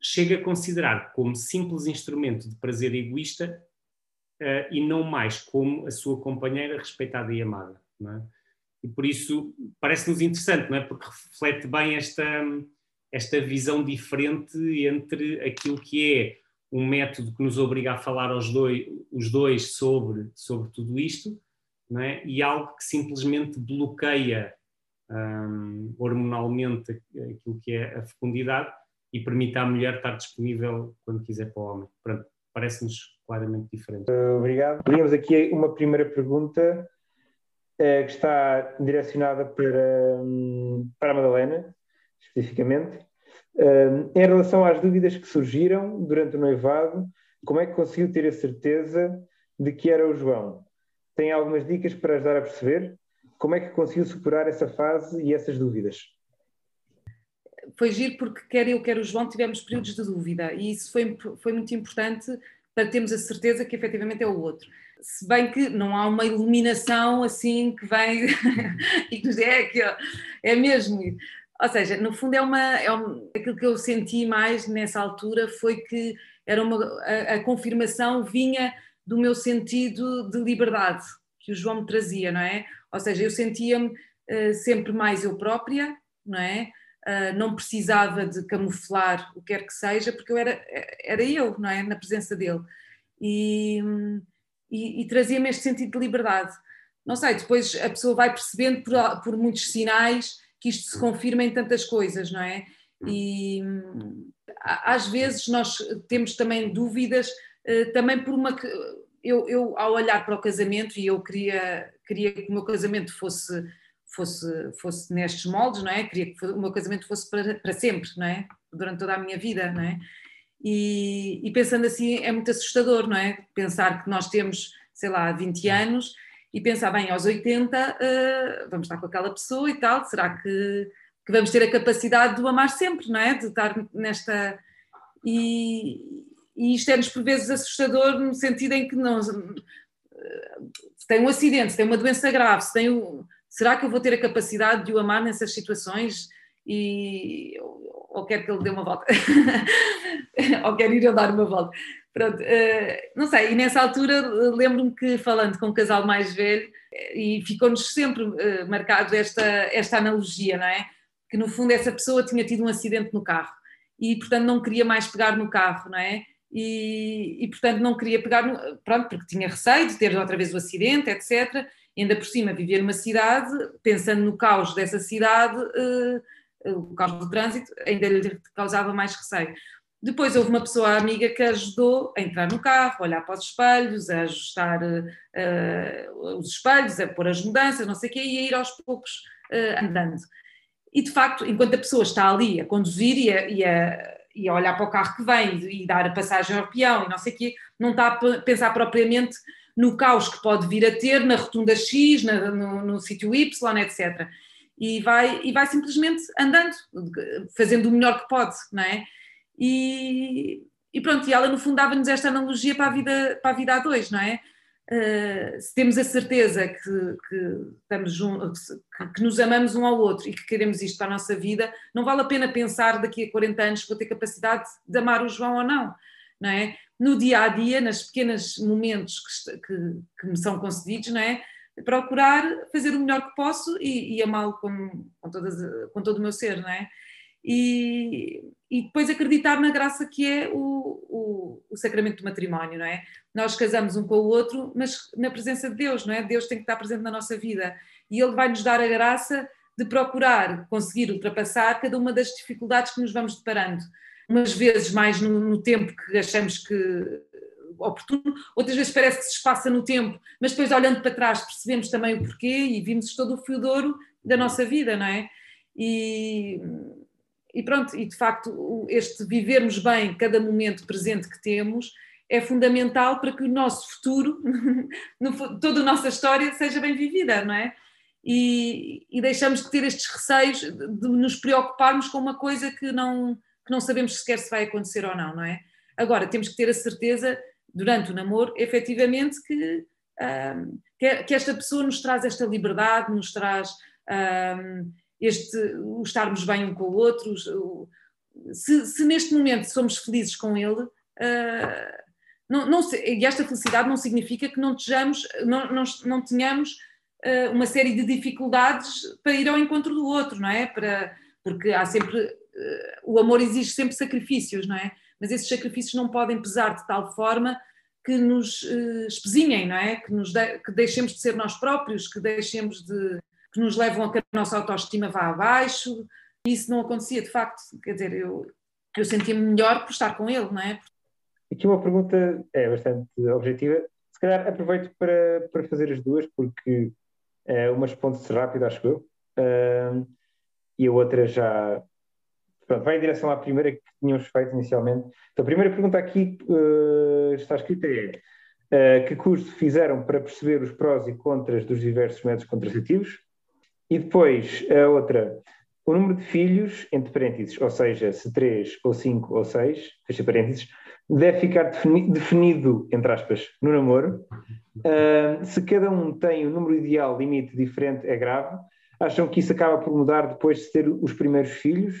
chega a considerar como simples instrumento de prazer egoísta uh, e não mais como a sua companheira respeitada e amada. É? E por isso parece-nos interessante, não é? porque reflete bem esta, esta visão diferente entre aquilo que é um método que nos obriga a falar aos dois, os dois sobre, sobre tudo isto, é? e algo que simplesmente bloqueia um, hormonalmente aquilo que é a fecundidade e permite à mulher estar disponível quando quiser para o homem. parece-nos claramente diferente. Obrigado. Temos aqui uma primeira pergunta eh, que está direcionada para, hum, para a Madalena, especificamente em relação às dúvidas que surgiram durante o noivado, como é que conseguiu ter a certeza de que era o João? Tem algumas dicas para ajudar a perceber? Como é que conseguiu superar essa fase e essas dúvidas? Foi giro porque quer eu, quer o João tivemos períodos de dúvida e isso foi, foi muito importante para termos a certeza que efetivamente é o outro. Se bem que não há uma iluminação assim que vem e que nos diz é que é mesmo. Ou seja, no fundo é uma. É aquilo que eu senti mais nessa altura foi que era uma, a, a, confirmação vinha do meu sentido de liberdade que o João me trazia, não é? Ou seja, eu sentia-me uh, sempre mais eu própria, não é? Uh, não precisava de camuflar o que quer que seja, porque eu era, era eu, não é? Na presença dele. E, e, e trazia-me este sentido de liberdade. Não sei, depois a pessoa vai percebendo por, por muitos sinais que isto se confirma em tantas coisas, não é? E às vezes nós temos também dúvidas, eh, também por uma. Eu, eu, ao olhar para o casamento, e eu queria, queria que o meu casamento fosse, fosse, fosse nestes moldes, não é? Queria que o meu casamento fosse para, para sempre, não é? Durante toda a minha vida, não é? E, e pensando assim é muito assustador, não é? Pensar que nós temos, sei lá, 20 anos e pensar, bem, aos 80 uh, eh, vamos estar com aquela pessoa e tal, será que, que, vamos ter a capacidade de o amar sempre, não é? De estar nesta. E, e isto é-nos por vezes assustador no sentido em que não. Se tem um acidente, se tem uma doença grave, se tem será que eu vou ter a capacidade de o amar nessas situações? E, ou quer que ele dê uma volta, ou quer ir eu dar uma volta. Pronto, uh, não sei, e nessa altura lembro-me que falando com um casal mais velho, e ficou-nos sempre marcado esta, esta analogia, não é? Que no fundo essa pessoa tinha tido um acidente no carro e portanto não queria mais pegar no carro, não é? E, e portanto não queria pegar, no, pronto, porque tinha receio de ter outra vez o acidente, etc. Ainda por cima viver numa cidade, pensando no caos dessa cidade, uh, o caos do trânsito ainda lhe causava mais receio. Depois houve uma pessoa amiga que ajudou a entrar no carro, a olhar para os espelhos, a ajustar uh, os espelhos, a pôr as mudanças, não sei o quê, e a ir aos poucos uh, andando. E de facto, enquanto a pessoa está ali a conduzir e a, e a, e a olhar para o carro que vem e dar a passagem ao peão e não sei o quê, não está a pensar propriamente no caos que pode vir a ter na rotunda X, na, no, no sítio Y, etc. E vai, e vai simplesmente andando, fazendo o melhor que pode, não é? E, e pronto, e ela no fundo dava-nos esta analogia para a vida, para a vida a dois, não é? Uh, se temos a certeza que, que estamos juntos, que, que, nos amamos um ao outro e que queremos isto para a nossa vida, não vale a pena pensar daqui a 40 anos vou ter capacidade de amar o João ou não, não é? No dia a dia, nos pequenos momentos que, que, me são concedidos, não é? Procurar fazer o melhor que posso e, e amá-lo com, com, com todo o meu ser, não é? e, e depois acreditar na graça que é o, o, o, sacramento do matrimónio, não é? Nós casamos um com o outro, mas na presença de Deus, não é? Deus tem que estar presente na nossa vida e Ele vai nos dar a graça de procurar conseguir ultrapassar cada uma das dificuldades que nos vamos deparando. Umas vezes mais no, no tempo que achamos que oportuno, outras vezes parece que se espaça no tempo, mas depois olhando para trás percebemos também o porquê e vimos todo o fio de ouro da nossa vida, não é? E, e pronto, e de facto este vivermos bem cada momento presente que temos é fundamental para que o nosso futuro, toda a nossa história seja bem vivida, não é? E, e, deixamos de ter estes receios de nos preocuparmos com uma coisa que não, que não sabemos sequer se vai acontecer ou não, não é? Agora, temos que ter a certeza, durante o namoro, efetivamente, que, um, que, esta pessoa nos traz esta liberdade, nos traz um, este, o estarmos bem um com o outro, se, se neste momento somos felizes com ele, uh, não, não, e esta felicidade não significa que não, tejamos, não, não, não tenhamos uh, uma série de dificuldades para ir ao encontro do outro, não é? Para, porque há sempre, o amor exige sempre sacrifícios, não é? Mas esses sacrifícios não podem pesar de tal forma que nos uh, espezinhem, não é? Que, nos de, que deixemos de ser nós próprios, que deixemos de, que nos levam a que a nossa autoestima vá abaixo. Isso não acontecia, de facto. Quer dizer, eu, eu sentia-me melhor por estar com ele, não é? Aqui uma pergunta é bastante objetiva. Se calhar aproveito para, para fazer as duas, porque é, uma responde-se rápido, acho eu, uh, e a outra já. Pronto, vai em direção à primeira que tínhamos feito inicialmente. Então, a primeira pergunta aqui uh, está escrita é: uh, que curso fizeram para perceber os prós e contras dos diversos métodos contraceptivos? E depois, a outra, o número de filhos, entre parênteses, ou seja, se três ou cinco ou seis, fecha parênteses, deve ficar defini definido, entre aspas, no namoro. Uh, se cada um tem um número ideal, limite diferente, é grave. Acham que isso acaba por mudar depois de ter os primeiros filhos?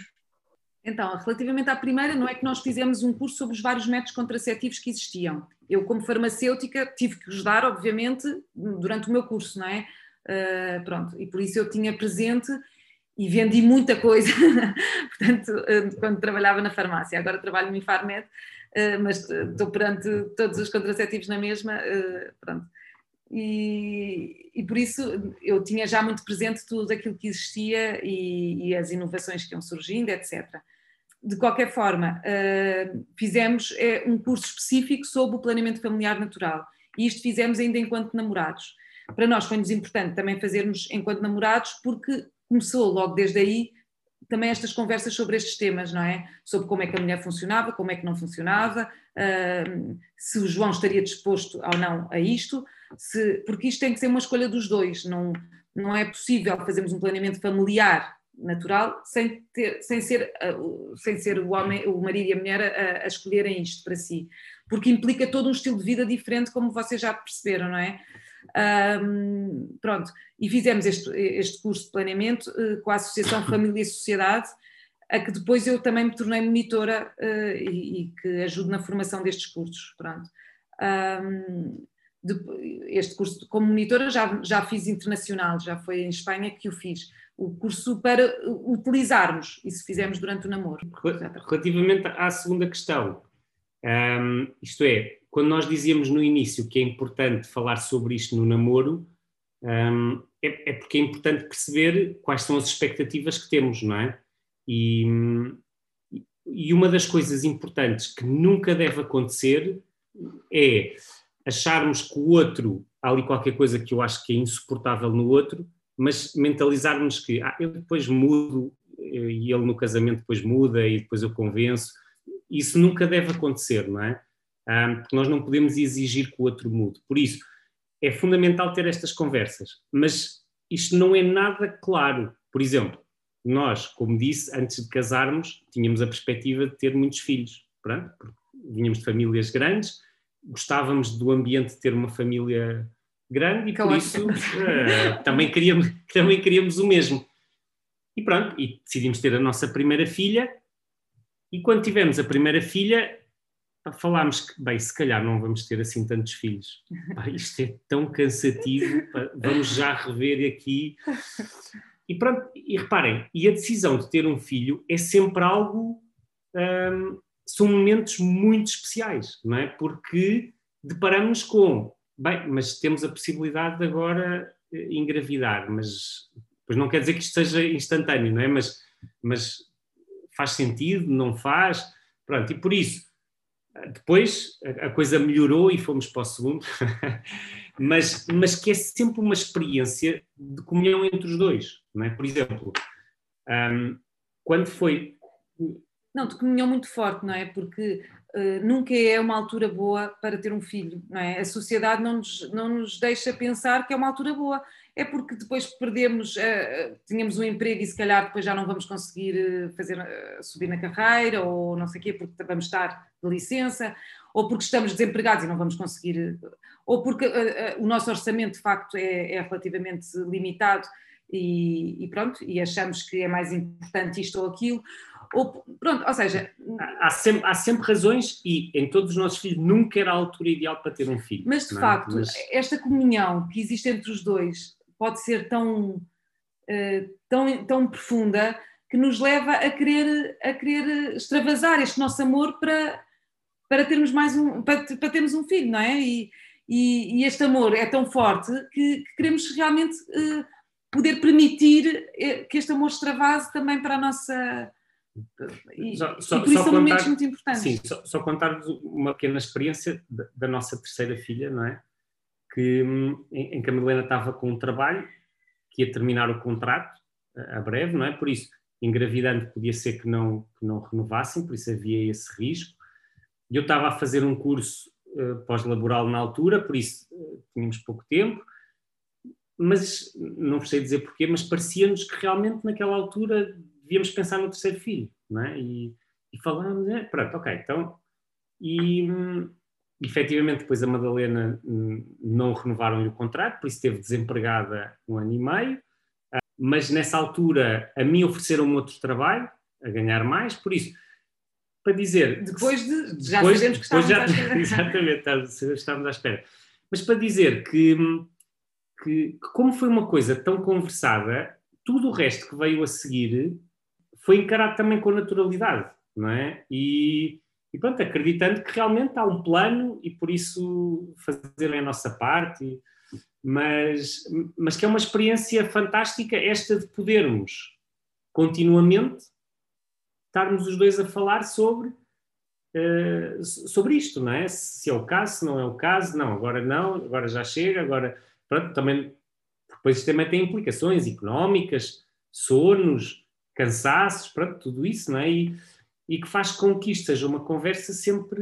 Então, relativamente à primeira, não é que nós fizemos um curso sobre os vários métodos contraceptivos que existiam. Eu, como farmacêutica, tive que ajudar, obviamente, durante o meu curso, não é? Uh, pronto, e por isso eu tinha presente e vendi muita coisa, portanto, uh, quando trabalhava na farmácia, agora trabalho no Infarmed, uh, mas estou perante todos os contraceptivos na mesma, pronto. E, e, por isso eu tinha já muito presente tudo aquilo que existia e, e as inovações que iam surgindo, etc. De qualquer forma, fizemos é, um curso específico sobre o planeamento familiar natural. E isto fizemos ainda enquanto namorados. Para nós foi-nos importante também fazermos enquanto namorados, porque começou logo desde aí também estas conversas sobre estes temas, não é? Sobre como é que a mulher funcionava, como é que não funcionava, uh, se o João estaria disposto ou não a isto, se, porque isto tem que ser uma escolha dos dois, não, não é possível fazermos um planeamento familiar natural sem, ter, sem, ser, uh, sem ser o, homem, o marido e a mulher a, a escolherem isto para si, porque implica todo um estilo de vida diferente, como vocês já perceberam, não é? Um, pronto, e fizemos este, este curso de planeamento uh, com a Associação Família e Sociedade, a que depois eu também me tornei monitora uh, e, e, que ajudo na formação destes cursos. Pronto. Um, de, este curso como monitora já, já fiz internacional, já foi em Espanha que o fiz. O curso para utilizarmos, isso fizemos durante o namoro. Relativamente à segunda questão, um, isto é, quando nós dizíamos no início que é importante falar sobre isto no namoro, um, é, é, porque é importante perceber quais são as expectativas que temos, não é? E, e uma das coisas importantes que nunca deve acontecer é acharmos que o outro, há ali qualquer coisa que eu acho que é insuportável no outro, mas mentalizarmos que ah, eu depois mudo e ele no casamento depois muda e depois eu convenço. Isso nunca deve acontecer, não é? Um, porque nós não podemos exigir que o outro mude. Por isso, é fundamental ter estas conversas, mas isto não é nada claro. Por exemplo, nós, como disse, antes de casarmos, tínhamos a perspectiva de ter muitos filhos, pronto, porque vinhamos de famílias grandes, gostávamos do ambiente de ter uma família grande e por isso uh, também, queríamos, também queríamos o mesmo. E pronto, e decidimos ter a nossa primeira filha, e quando tivemos a primeira filha, falámos que, bem, se calhar não vamos ter assim tantos filhos. Pá, isto é tão cansativo, pá, vamos já rever aqui. E pronto, e reparem, e a decisão de ter um filho é sempre algo. Hum, são momentos muito especiais, não é? Porque deparamos com, bem, mas temos a possibilidade de agora eh, engravidar, mas pois não quer dizer que isto seja instantâneo, não é? Mas, mas faz sentido, não faz? Pronto, e por isso depois a coisa melhorou e fomos para o segundo, mas, mas que é sempre uma experiência de comunhão entre os dois, não é? Por exemplo, um, quando foi... Não, de comunhão muito forte, não é? Porque nunca é uma altura boa para ter um filho, não é? A sociedade não nos, não nos deixa pensar que é uma altura boa é porque depois perdemos, uh, tínhamos um emprego e se calhar depois já não vamos conseguir eh, fazer, subir na carreira ou não sei o quê, porque vamos estar de licença, ou porque estamos desempregados e não vamos conseguir, ou porque o nosso orçamento de facto é, é relativamente limitado e, e, pronto, e achamos que é mais importante isto ou aquilo. Ou, pronto, ou seja, há sempre, há sempre razões e em todos os nossos filhos nunca era a altura ideal para ter um filho. Mas de é? facto, mas... esta comunhão que existe entre os dois pode ser tão, uh, tão, tão profunda que nos leva a querer, a querer extravasar este nosso amor para, para termos mais um, para, para termos um filho, não é? E, e, e este amor é tão forte que, que queremos realmente uh, poder permitir eh, que este amor extravase também para a nossa. E, só, só, e por isso são momentos muito importantes. Sim, só, só contar-vos uma pequena experiência da, da, nossa terceira filha, não é? que, hum, em, em que a Madalena estava com um trabalho que ia terminar o contrato a, a breve, não é? Por isso, engravidando podia ser que não, que não renovassem, por isso havia esse risco. E eu estava a fazer um curso uh, pós-laboral na altura, por isso uh, tínhamos pouco tempo, mas não sei dizer porquê, mas parecia-nos que realmente naquela altura devíamos pensar no terceiro filho, não é? E, e falámos, é, pronto, ok, então, e, hum, efetivamente depois a Madalena hum, não renovaram-lhe o contrato, por isso esteve desempregada um ano e meio, ah, mas nessa altura a mim ofereceram-me outro trabalho, a ganhar mais, por isso, para dizer... Depois de, já depois, sabemos que estávamos já, à espera. Exatamente, estávamos à espera. Mas para dizer que, que, que como foi uma coisa tão conversada, tudo o resto que veio a seguir foi encarado também com naturalidade, não é? E e pronto, acreditando que realmente há um plano e por isso fazerem a nossa parte, mas, mas que é uma experiência fantástica esta de podermos continuamente estarmos os dois a falar sobre, uh, sobre isto, não é? Se é o caso, se não é o caso, não, agora não, agora já chega, agora pronto, também depois isto também tem implicações económicas, sonos, cansaços, pronto, tudo isso, não é? E, e que faz com que isto seja uma conversa sempre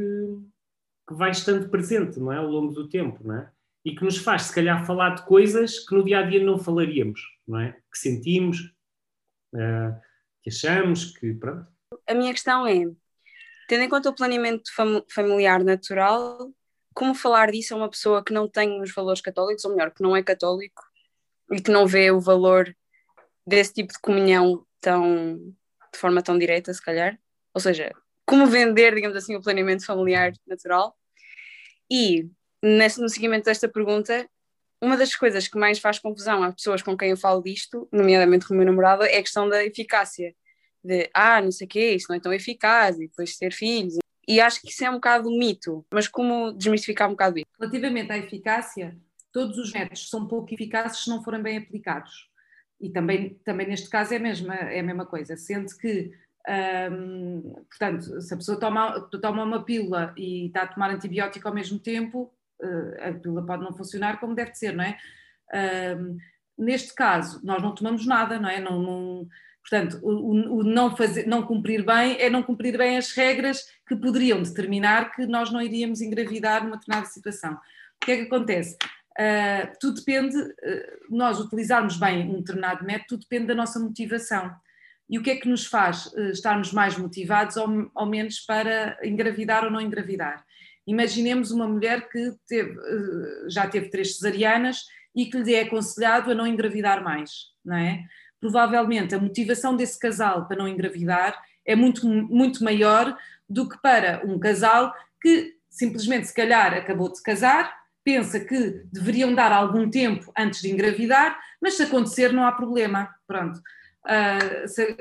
que vai estando presente, não é? Ao longo do tempo, não é? E que nos faz, se calhar, falar de coisas que no dia a dia não falaríamos, não é? Que sentimos, uh, que achamos, que pronto. A minha questão é, tendo em conta o planeamento fam familiar natural, como falar disso a uma pessoa que não tem os valores católicos, ou melhor, que não é católico e que não vê o valor desse tipo de comunhão tão de forma tão direta, se calhar. Ou seja, como vender, digamos assim, o planeamento familiar natural. E nesse, no seguimento desta pergunta, uma das coisas que mais faz confusão às pessoas com quem eu falo disto, nomeadamente com o meu namorado, é a questão da eficácia. De, ah, não sei o quê, isso não é tão eficaz, e depois ter filhos. E acho que isso é um bocado um mito, mas como desmistificar um bocado isso? Relativamente à eficácia, todos os métodos são pouco eficazes se não forem bem aplicados. E também, também neste caso é a mesma, é a mesma coisa, sendo que um, portanto, se a pessoa toma, toma uma pílula e está a tomar antibiótico ao mesmo tempo, uh, a pílula pode não funcionar como deve ser, não é? Um, neste caso, nós não tomamos nada, não é? Não, não, portanto, o, o, não, fazer, não cumprir bem é não cumprir bem as regras que poderiam determinar que nós não iríamos engravidar numa determinada situação. O que é que acontece? Uh, tudo depende, uh, nós utilizarmos bem um determinado método, tudo depende da nossa motivação e o que é que nos faz uh, estarmos mais motivados ou, ou, menos para engravidar ou não engravidar. Imaginemos uma mulher que teve, já teve três cesarianas e que lhe é aconselhado a não engravidar mais, não é? Provavelmente a motivação desse casal para não engravidar é muito, muito maior do que para um casal que simplesmente, se calhar, acabou de casar, pensa que deveriam dar algum tempo antes de engravidar, mas se acontecer não há problema. Pronto. Uh, se,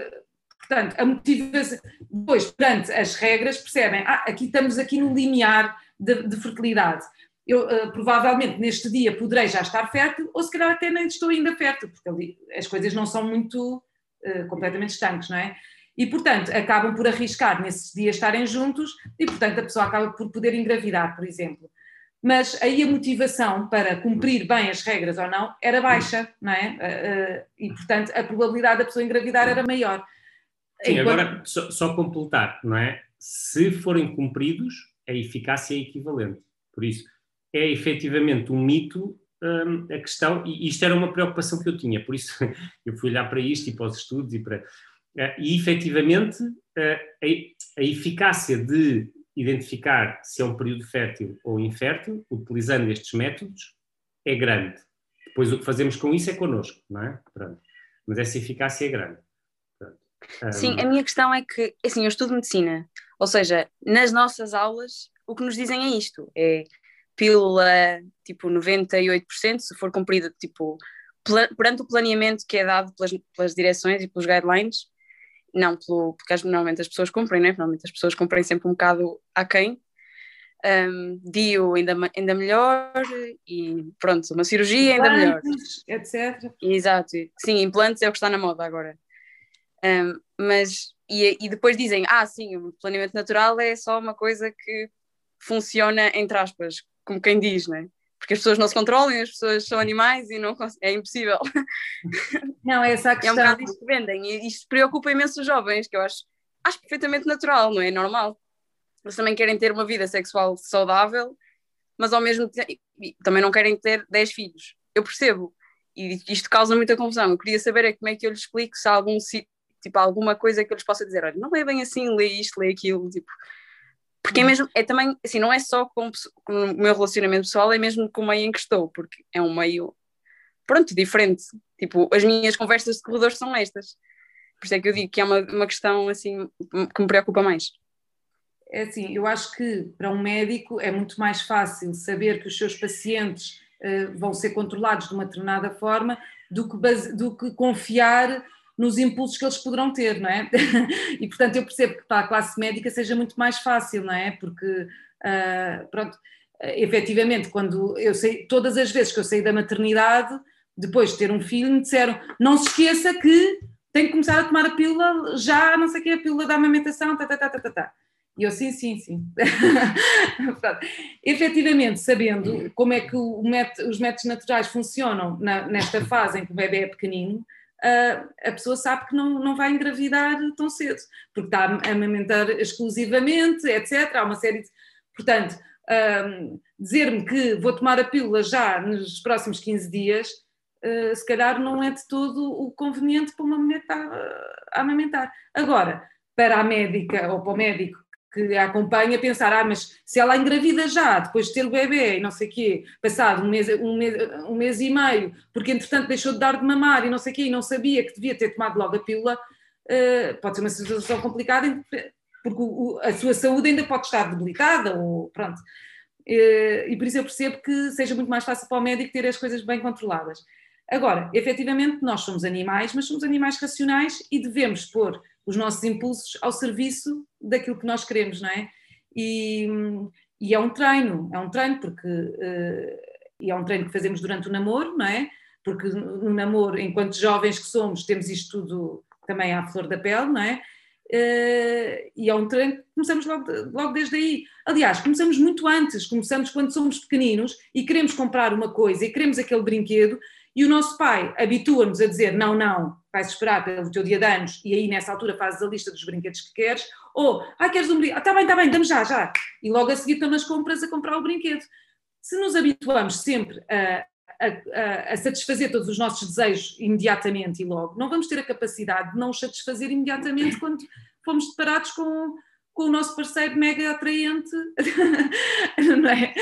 portanto, a motivação, depois, perante as regras, percebem, ah, aqui estamos aqui no limiar de, de fertilidade. Eu uh, provavelmente neste dia poderei já estar fértil, ou se calhar até nem estou ainda fértil, porque ali as coisas não são muito uh, completamente estanques, não é? E, portanto, acabam por arriscar nesses dias estarem juntos e, portanto, a pessoa acaba por poder engravidar, por exemplo mas aí a motivação para cumprir bem as regras ou não era baixa, não é? Eh, eh, e, portanto, a probabilidade da pessoa engravidar era maior. Sim, Enquanto... agora, só, só, completar, não é? Se forem cumpridos, a eficácia é equivalente. Por isso, é efetivamente um mito hum, a questão, e isto era uma preocupação que eu tinha, por isso eu fui olhar para isto e para os estudos e para. Uh, e efetivamente, a, a eficácia de identificar se é um período fértil ou infértil, utilizando estes métodos, é grande. Depois o que fazemos com isso é connosco, não é? Pronto. Mas essa eficácia é grande. Um... Sim, a minha questão é que, assim, eu estudo medicina, ou seja, nas nossas aulas o que nos dizem é isto, é pílula tipo 98%, se for cumprida tipo perante o planeamento que é dado pelas, pelas direções e pelos guidelines, não pelo, porque normalmente as pessoas cumprem, né? normalmente as pessoas cumprem sempre um bocado aquém, um, dio ainda, ainda melhor e pronto, uma cirurgia ainda melhor. Etc. Exato, sim, implantes é o que está na moda agora. Um, mas, e, e depois dizem, ah sim, o planeamento natural é só uma coisa que funciona entre aspas, como quem diz, né? Porque as pessoas não se controlam, as pessoas são animais e não é impossível. Não, é essa a questão. É um bocado isto que vendem e isto preocupa imenso os jovens, que eu acho, acho perfeitamente natural, não é? Normal. Eles também querem ter uma vida sexual saudável, mas ao mesmo tempo também não querem ter 10 filhos. Eu percebo. E isto causa muita confusão. Eu queria saber é como é que eu lhes explico se há algum tipo alguma coisa que eu lhes possa dizer, olha, não é bem assim, lê isto, lê aquilo, tipo, porque é uhum. mesmo, é também, assim, não é só com, com o meu relacionamento pessoal, é mesmo com o meio em que estou, porque é um meio, pronto, diferente. Tipo, as minhas conversas de corredor são estas. Por isso é que eu digo que é uma, uma questão, assim, que me preocupa mais. É assim, eu acho que para um médico é muito mais fácil saber que os seus pacientes uh, vão ser controlados de uma determinada forma do que, base, do que confiar nos impulsos que eles poderão ter, não é? e portanto eu percebo que para a classe médica seja muito mais fácil, não é? Porque, uh, pronto, efetivamente, quando eu sei, todas as vezes que eu saí da maternidade, depois de ter um filho, me disseram: não se esqueça que tem que começar a tomar a pílula já, não sei o que, a pílula da amamentação, tá, tá, tá, tá, tá. tá. E eu, sim, sim, sim. Efetivamente, sabendo como é que método, os métodos naturais funcionam na, nesta fase em que o bebê é pequenino, a pessoa sabe que não, não vai engravidar tão cedo, porque está a amamentar exclusivamente, etc. Há uma série de. Portanto, um, dizer-me que vou tomar a pílula já nos próximos 15 dias, uh, se calhar não é de todo o conveniente para uma mulher que está a amamentar. Agora, para a médica ou para o médico que a acompanha pensar, ah, mas se ela engravida já, depois de ter o bebê e não sei o quê, passado um mês, um, mês, um mês e meio, porque entretanto deixou de dar de mamar e não sei o quê, e não sabia que devia ter tomado logo a pílula, uh, pode ser uma situação complicada, porque o, a sua saúde ainda pode estar debilitada, ou pronto. Uh, e por isso eu percebo que seja muito mais fácil para o médico ter as coisas bem controladas. Agora, efetivamente, nós somos animais, mas somos animais racionais e devemos pôr os nossos impulsos ao serviço daquilo que nós queremos, não é? E, e é um treino, é um treino porque uh, e é um treino que fazemos durante o namoro, não é? Porque no namoro, enquanto jovens que somos, temos isto tudo também à flor da pele, não é? Uh, e é um treino que começamos logo, logo desde aí. Aliás, começamos muito antes, começamos quando somos pequeninos e queremos comprar uma coisa e queremos aquele brinquedo e o nosso pai habitua-nos a dizer não, não, vais esperar pelo teu dia de anos e aí nessa altura fazes a lista dos brinquedos que queres, ou, ah, queres um brinquedo? Está ah, bem, está bem, damos já, já. E logo a seguir estão nas compras a comprar o brinquedo. Se nos habituamos sempre a, a, a, satisfazer todos os nossos desejos imediatamente e logo, não vamos ter a capacidade de não os satisfazer imediatamente quando fomos deparados com, com o nosso parceiro mega atraente, não é?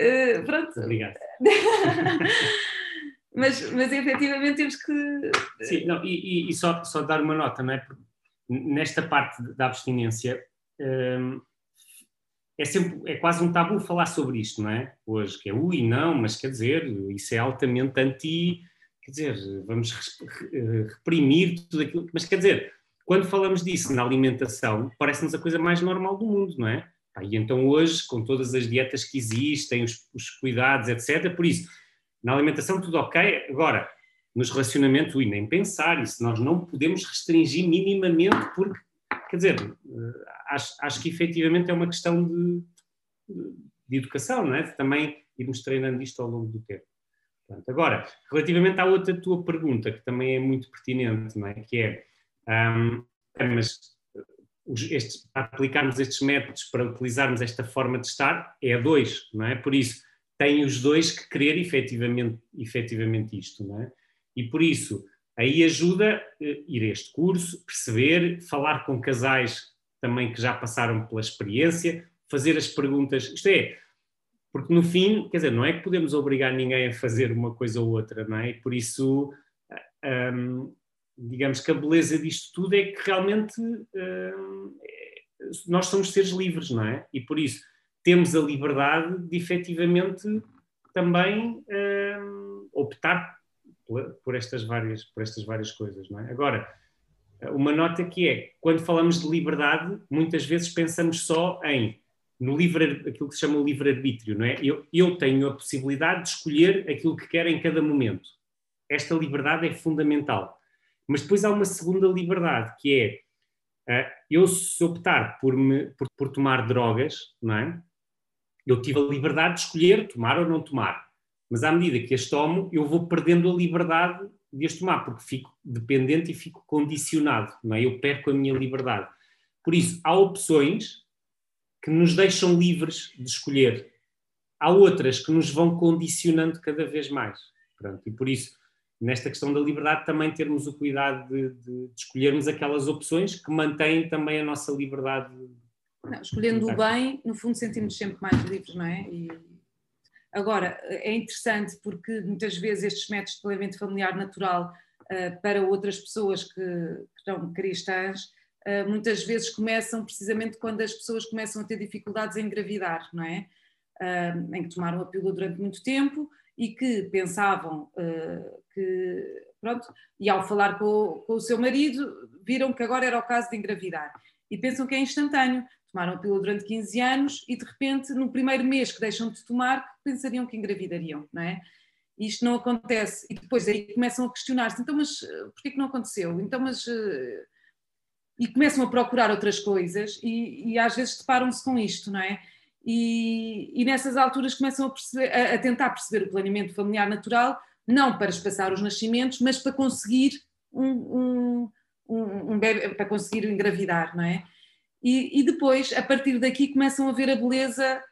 Uh, pronto. Obrigado. mas, mas efetivamente temos que. Sim, não, e, e, só, só dar uma nota, não é? Porque nesta parte da abstinência hum, é sempre é quase um tabu falar sobre isto, não é? Hoje, que é ui, não, mas quer dizer, isso é altamente anti. Quer dizer, vamos reprimir tudo aquilo. Mas quer dizer, quando falamos disso na alimentação, parece-nos a coisa mais normal do mundo, não é? E então hoje, com todas as dietas que existem, os, os cuidados, etc., por isso na alimentação tudo ok, agora, nos relacionamentos, ui, nem pensar, isso nós não podemos restringir minimamente, porque, quer dizer, eh, acho, acho que efetivamente é uma questão de, de educação, não é? De também irmos treinando isto ao longo do tempo. Portanto, agora, relativamente à outra tua pergunta, que também é muito pertinente, não é? Que é, um, mas estes, aplicarmos estes métodos para utilizarmos esta forma de estar é a dois, não é? Por isso, têm os dois que querer efetivamente, efetivamente isto, não é? E por isso, aí ajuda uh, ir a este curso, perceber, falar com casais também que já passaram pela experiência, fazer as perguntas, isto é, porque no fim, quer dizer, não é que podemos obrigar ninguém a fazer uma coisa ou outra, não é? E por isso, um, digamos que a beleza disto tudo é que realmente um, nós somos seres livres, não é? E por isso, temos a liberdade de efetivamente também uh, optar por, estas várias, por estas várias coisas. Não é? Agora, uma nota que é, quando falamos de liberdade, muitas vezes pensamos só em no livre, aquilo que se chama o livre-arbítrio, não é? Eu, eu tenho a possibilidade de escolher aquilo que quero em cada momento. Esta liberdade é fundamental. Mas depois há uma segunda liberdade, que é, uh, eu se optar por, me, por, por tomar drogas, não é? eu tive a liberdade de escolher tomar ou não tomar. Mas à medida que as tomo, eu vou perdendo a liberdade de as tomar, porque fico dependente e fico condicionado, não é? Eu perco a minha liberdade. Por isso, há opções que nos deixam livres de escolher. Há outras que nos vão condicionando cada vez mais. Pronto, e por isso, nesta questão da liberdade, também termos o cuidado de, de, de escolhermos aquelas opções que mantêm também a nossa liberdade não, escolhendo o bem, no fundo sentimos sempre mais livres, não é? E... Agora, é interessante porque muitas vezes estes métodos de planeamento familiar natural uh, para outras pessoas que, que são cristãs, uh, muitas vezes começam precisamente quando as pessoas começam a ter dificuldades em engravidar, não é? Uh, em que tomaram a pílula durante muito tempo e que pensavam que, pronto, e ao falar com, com o seu marido, viram que agora era o caso de engravidar e pensam que é instantâneo tomaram a pílula durante 15 anos e de repente no primeiro mês que deixam de tomar pensariam que engravidariam, não é? Isto não acontece e depois aí começam a questionar-se, então mas eh, porquê que não aconteceu? Então mas... Eh, e começam a procurar outras coisas e, e às vezes deparam-se com isto, não é? E, e nessas alturas começam a, perceber, a, a, tentar perceber o planeamento familiar natural, não para espaçar os nascimentos, mas para conseguir um, um, um, um bebê, para conseguir engravidar, não é? E, e, depois, a partir daqui, começam a ver a beleza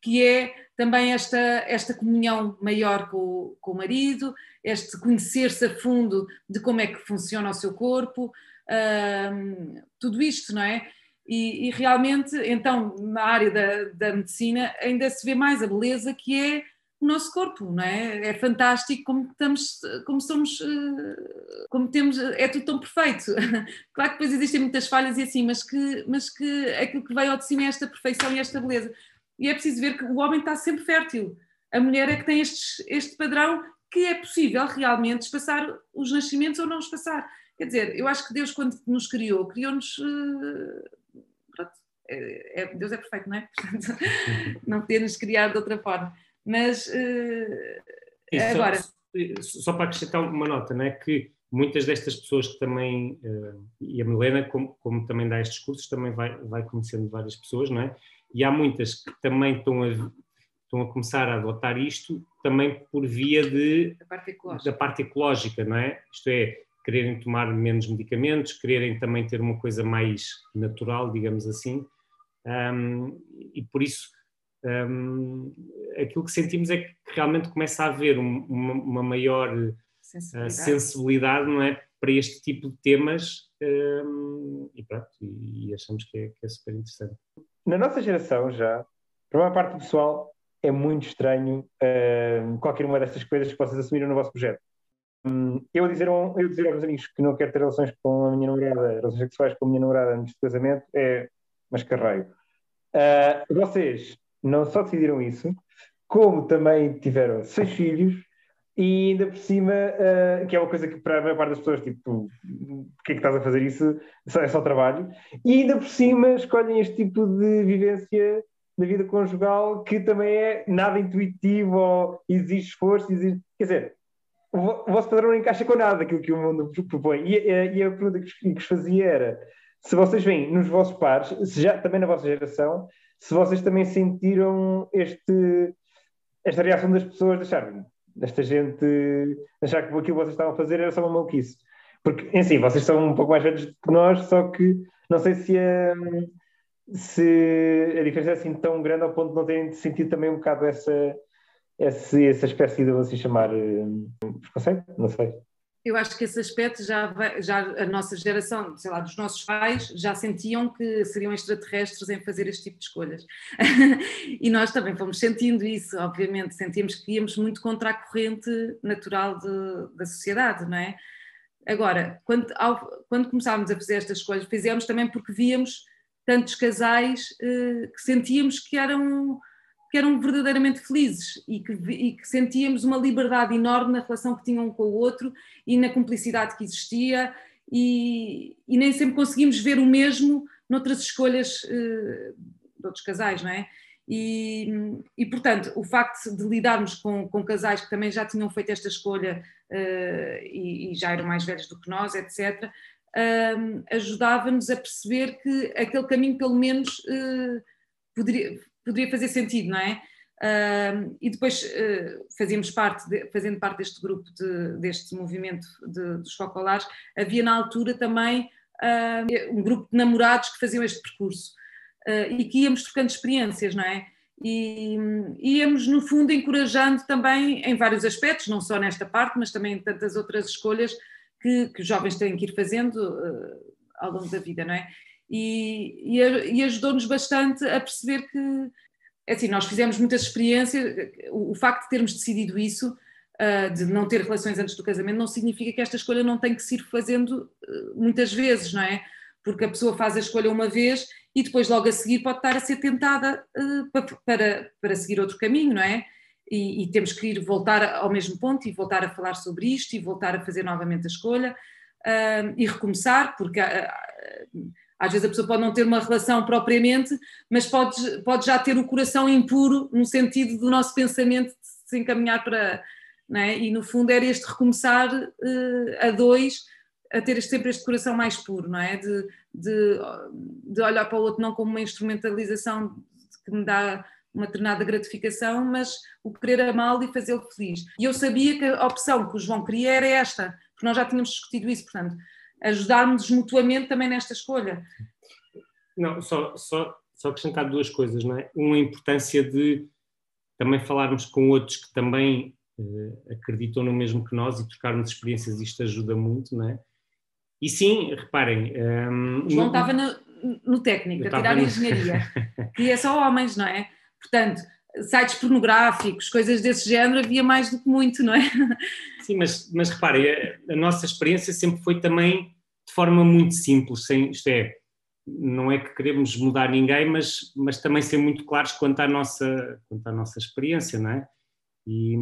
que é também esta, esta comunhão maior com, com o marido, este conhecer-se a fundo de como é que funciona o seu corpo, tudo isto, não é? E, e, realmente, então, na área da, da medicina, ainda se vê mais a beleza que é o nosso corpo, não é? É fantástico como estamos, como somos, eh, como temos, é tudo tão perfeito. Claro que depois existem muitas falhas e assim, mas que, mas que aquilo que veio ao de cima é esta perfeição e esta beleza. E é preciso ver que o homem está sempre fértil. A mulher é que tem este, este padrão que é possível realmente espaçar os nascimentos ou não espaçar. Quer dizer, eu acho que Deus, quando nos criou, criou-nos. Uh, é, é, Deus é perfeito, não é? Portanto, não podia nos criar de outra forma. Mas uh, agora. Só, só, para acrescentar uma nota, não é? Que muitas destas pessoas que também, uh, e a Milena, como, como, também dá estes cursos, também vai, vai conhecendo várias pessoas, não é? E há muitas que também estão a, estão a começar a adotar isto também por via de, da, parte da parte ecológica, não é? Isto é, quererem tomar menos medicamentos, quererem também ter uma coisa mais natural, digamos assim. Um, e por isso um, aquilo que sentimos é que realmente começa a haver um, uma, uma, maior eh, sensibilidade. Uh, sensibilidade. não é, para este tipo de temas um, e pronto, e, e achamos que é, que é, super interessante. Na nossa geração já, para uma parte do pessoal, é muito estranho uh, qualquer uma destas coisas que vocês assumiram no vosso projeto. Um, eu dizer, um, eu dizer aos amigos que não quero ter relações com a minha namorada, relações sexuais com a minha namorada antes do casamento, é mascarreio. Uh, vocês não só decidiram isso, como também tiveram seis filhos e ainda por cima, uh, que é uma coisa que para a maior parte das pessoas, tipo, porquê é que estás a fazer isso? É só trabalho. E ainda por cima escolhem este tipo de vivência da vida conjugal que também é nada intuitivo ou exige esforço, exige... quer dizer, o vosso padrão não encaixa com nada daquilo que o mundo propõe. E, e a pergunta que vos fazia era: se vocês veem nos vossos pares, já, também na vossa geração, se vocês também sentiram este, esta reação das pessoas de desta gente, achar que aquilo que vocês estavam a fazer era só uma maluquice. Porque, em si, vocês são um pouco mais velhos que nós, só que não sei se a, se a diferença é assim tão grande ao ponto de não terem sentido também um bocado essa, essa, essa espécie de você chamar uh, preconceito, não sei. Eu acho que esse aspecto já, já a nossa geração, sei lá, dos nossos pais, já sentiam que seriam extraterrestres em fazer este tipo de escolhas. e nós também fomos sentindo isso, obviamente, sentíamos que íamos muito contra a corrente natural de, da sociedade, não é? Agora, quando, ao, quando começávamos a fazer estas escolhas, fizemos também porque víamos tantos casais uh, que sentíamos que eram que eram verdadeiramente felizes e que, e que, sentíamos uma liberdade enorme na relação que tinham um com o outro e na cumplicidade que existia e, e nem sempre conseguimos ver o mesmo noutras escolhas uh, de outros casais, não é? E, e, portanto, o facto de lidarmos com, com, casais que também já tinham feito esta escolha uh, e, e, já eram mais velhos do que nós, etc., uh, eh, ajudava-nos a perceber que aquele caminho, pelo menos, poderia, poderia fazer sentido, não é? Uh, e depois uh, fazíamos parte, de, fazendo parte deste grupo, de, deste movimento de, dos focolares, havia na altura também uh, um grupo de namorados que faziam este percurso e que íamos trocando experiências, não é? E íamos, no fundo, encorajando também em vários aspectos, não só nesta parte, mas também em tantas outras escolhas que, que os jovens têm que ir fazendo ao longo da vida, não é? E, e, e ajudou-nos bastante a perceber que, é assim, nós fizemos muitas experiências, o, o facto de termos decidido isso, uh, de não ter relações antes do casamento, não significa que esta escolha não tem que se ir fazendo uh, muitas vezes, não é? Porque a pessoa faz a escolha uma vez e depois logo a seguir pode estar a ser tentada uh, para, para, para seguir outro caminho, não é? E, e, temos que ir voltar ao mesmo ponto e voltar a falar sobre isto e voltar a fazer novamente a escolha e recomeçar, porque às vezes a pessoa pode não ter uma relação propriamente, mas pode, pode já ter o coração impuro no sentido do nosso pensamento se encaminhar para. É? E no fundo era este recomeçar uh, a dois, a ter sempre este coração mais puro, não é? De, de, de olhar para o outro não como uma instrumentalização que me dá uma determinada gratificação, mas o querer amá-lo e fazê-lo feliz. E eu sabia que a opção que o João queria era esta, porque nós já tínhamos discutido isso, portanto, ajudarmos mutuamente também nesta escolha. Não, só, só, só acrescentar duas coisas, não é? Uma, a importância de também falarmos com outros que também uh, acreditam no mesmo que nós e trocarmos experiências, isto ajuda muito, não é? E sim, reparem. Um, ehm, João no... estava na, no técnico, a tirar engenharia, que é só homens, não é? Portanto, sites pornográficos, coisas desse género, havia mais do que muito, não é? Sim, mas, mas repare, a, a nossa experiência sempre foi também de forma muito simples, sem, isto é, não é que queremos mudar ninguém, mas, mas também ser muito claros quanto à nossa, quanto à nossa experiência, não é? E,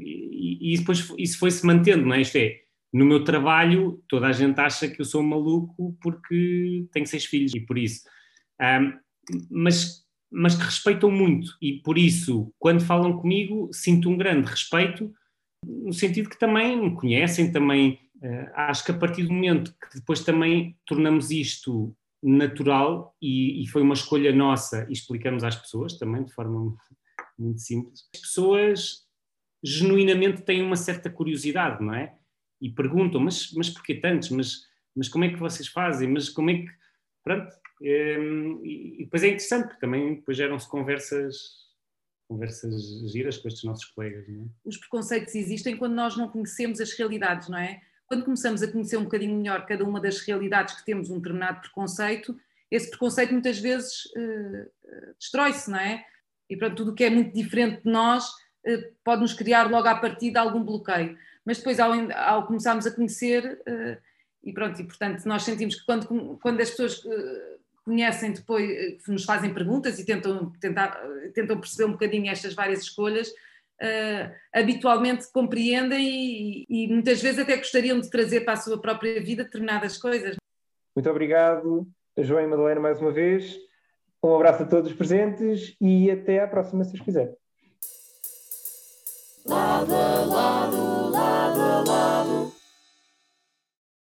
e, e depois isso foi-se mantendo, não é? Isto é, no meu trabalho toda a gente acha que eu sou um maluco porque tenho seis filhos e por isso. Um, mas, mas que respeitam muito e por isso, quando falam comigo, sinto um grande respeito, no sentido que também me conhecem, também uh, acho que a partir do momento que depois também tornamos isto natural e, e, foi uma escolha nossa e explicamos às pessoas também de forma muito simples. As pessoas genuinamente têm uma certa curiosidade, não é? E perguntam, mas, mas porquê tantos? Mas, mas como é que vocês fazem? Mas como é que... Pronto. Ehm, e, e depois é interessante, porque também depois geram-se conversas conversas giras com estes nossos colegas. Não é? Os preconceitos existem quando nós não conhecemos as realidades, não é? quando começamos a conhecer um bocadinho melhor cada uma das realidades que temos um determinado preconceito, esse preconceito muitas vezes uh, destrói-se, não é? E pronto, tudo o que é muito diferente de nós uh, pode nos criar logo à partida algum bloqueio. Mas depois, ao, ao começarmos a conhecer, uh, e pronto, e portanto, nós sentimos que quando, quando as pessoas conhecem depois, nos fazem perguntas e tentam, tentar, tentam perceber um bocadinho estas várias escolhas, uh, habitualmente compreendem e, e, muitas vezes até gostariam de trazer para a sua própria vida determinadas coisas. Muito obrigado, João e Madalena, mais uma vez. Um abraço a todos os presentes e até à próxima, se os quiser. Lado, lado, lado, lado.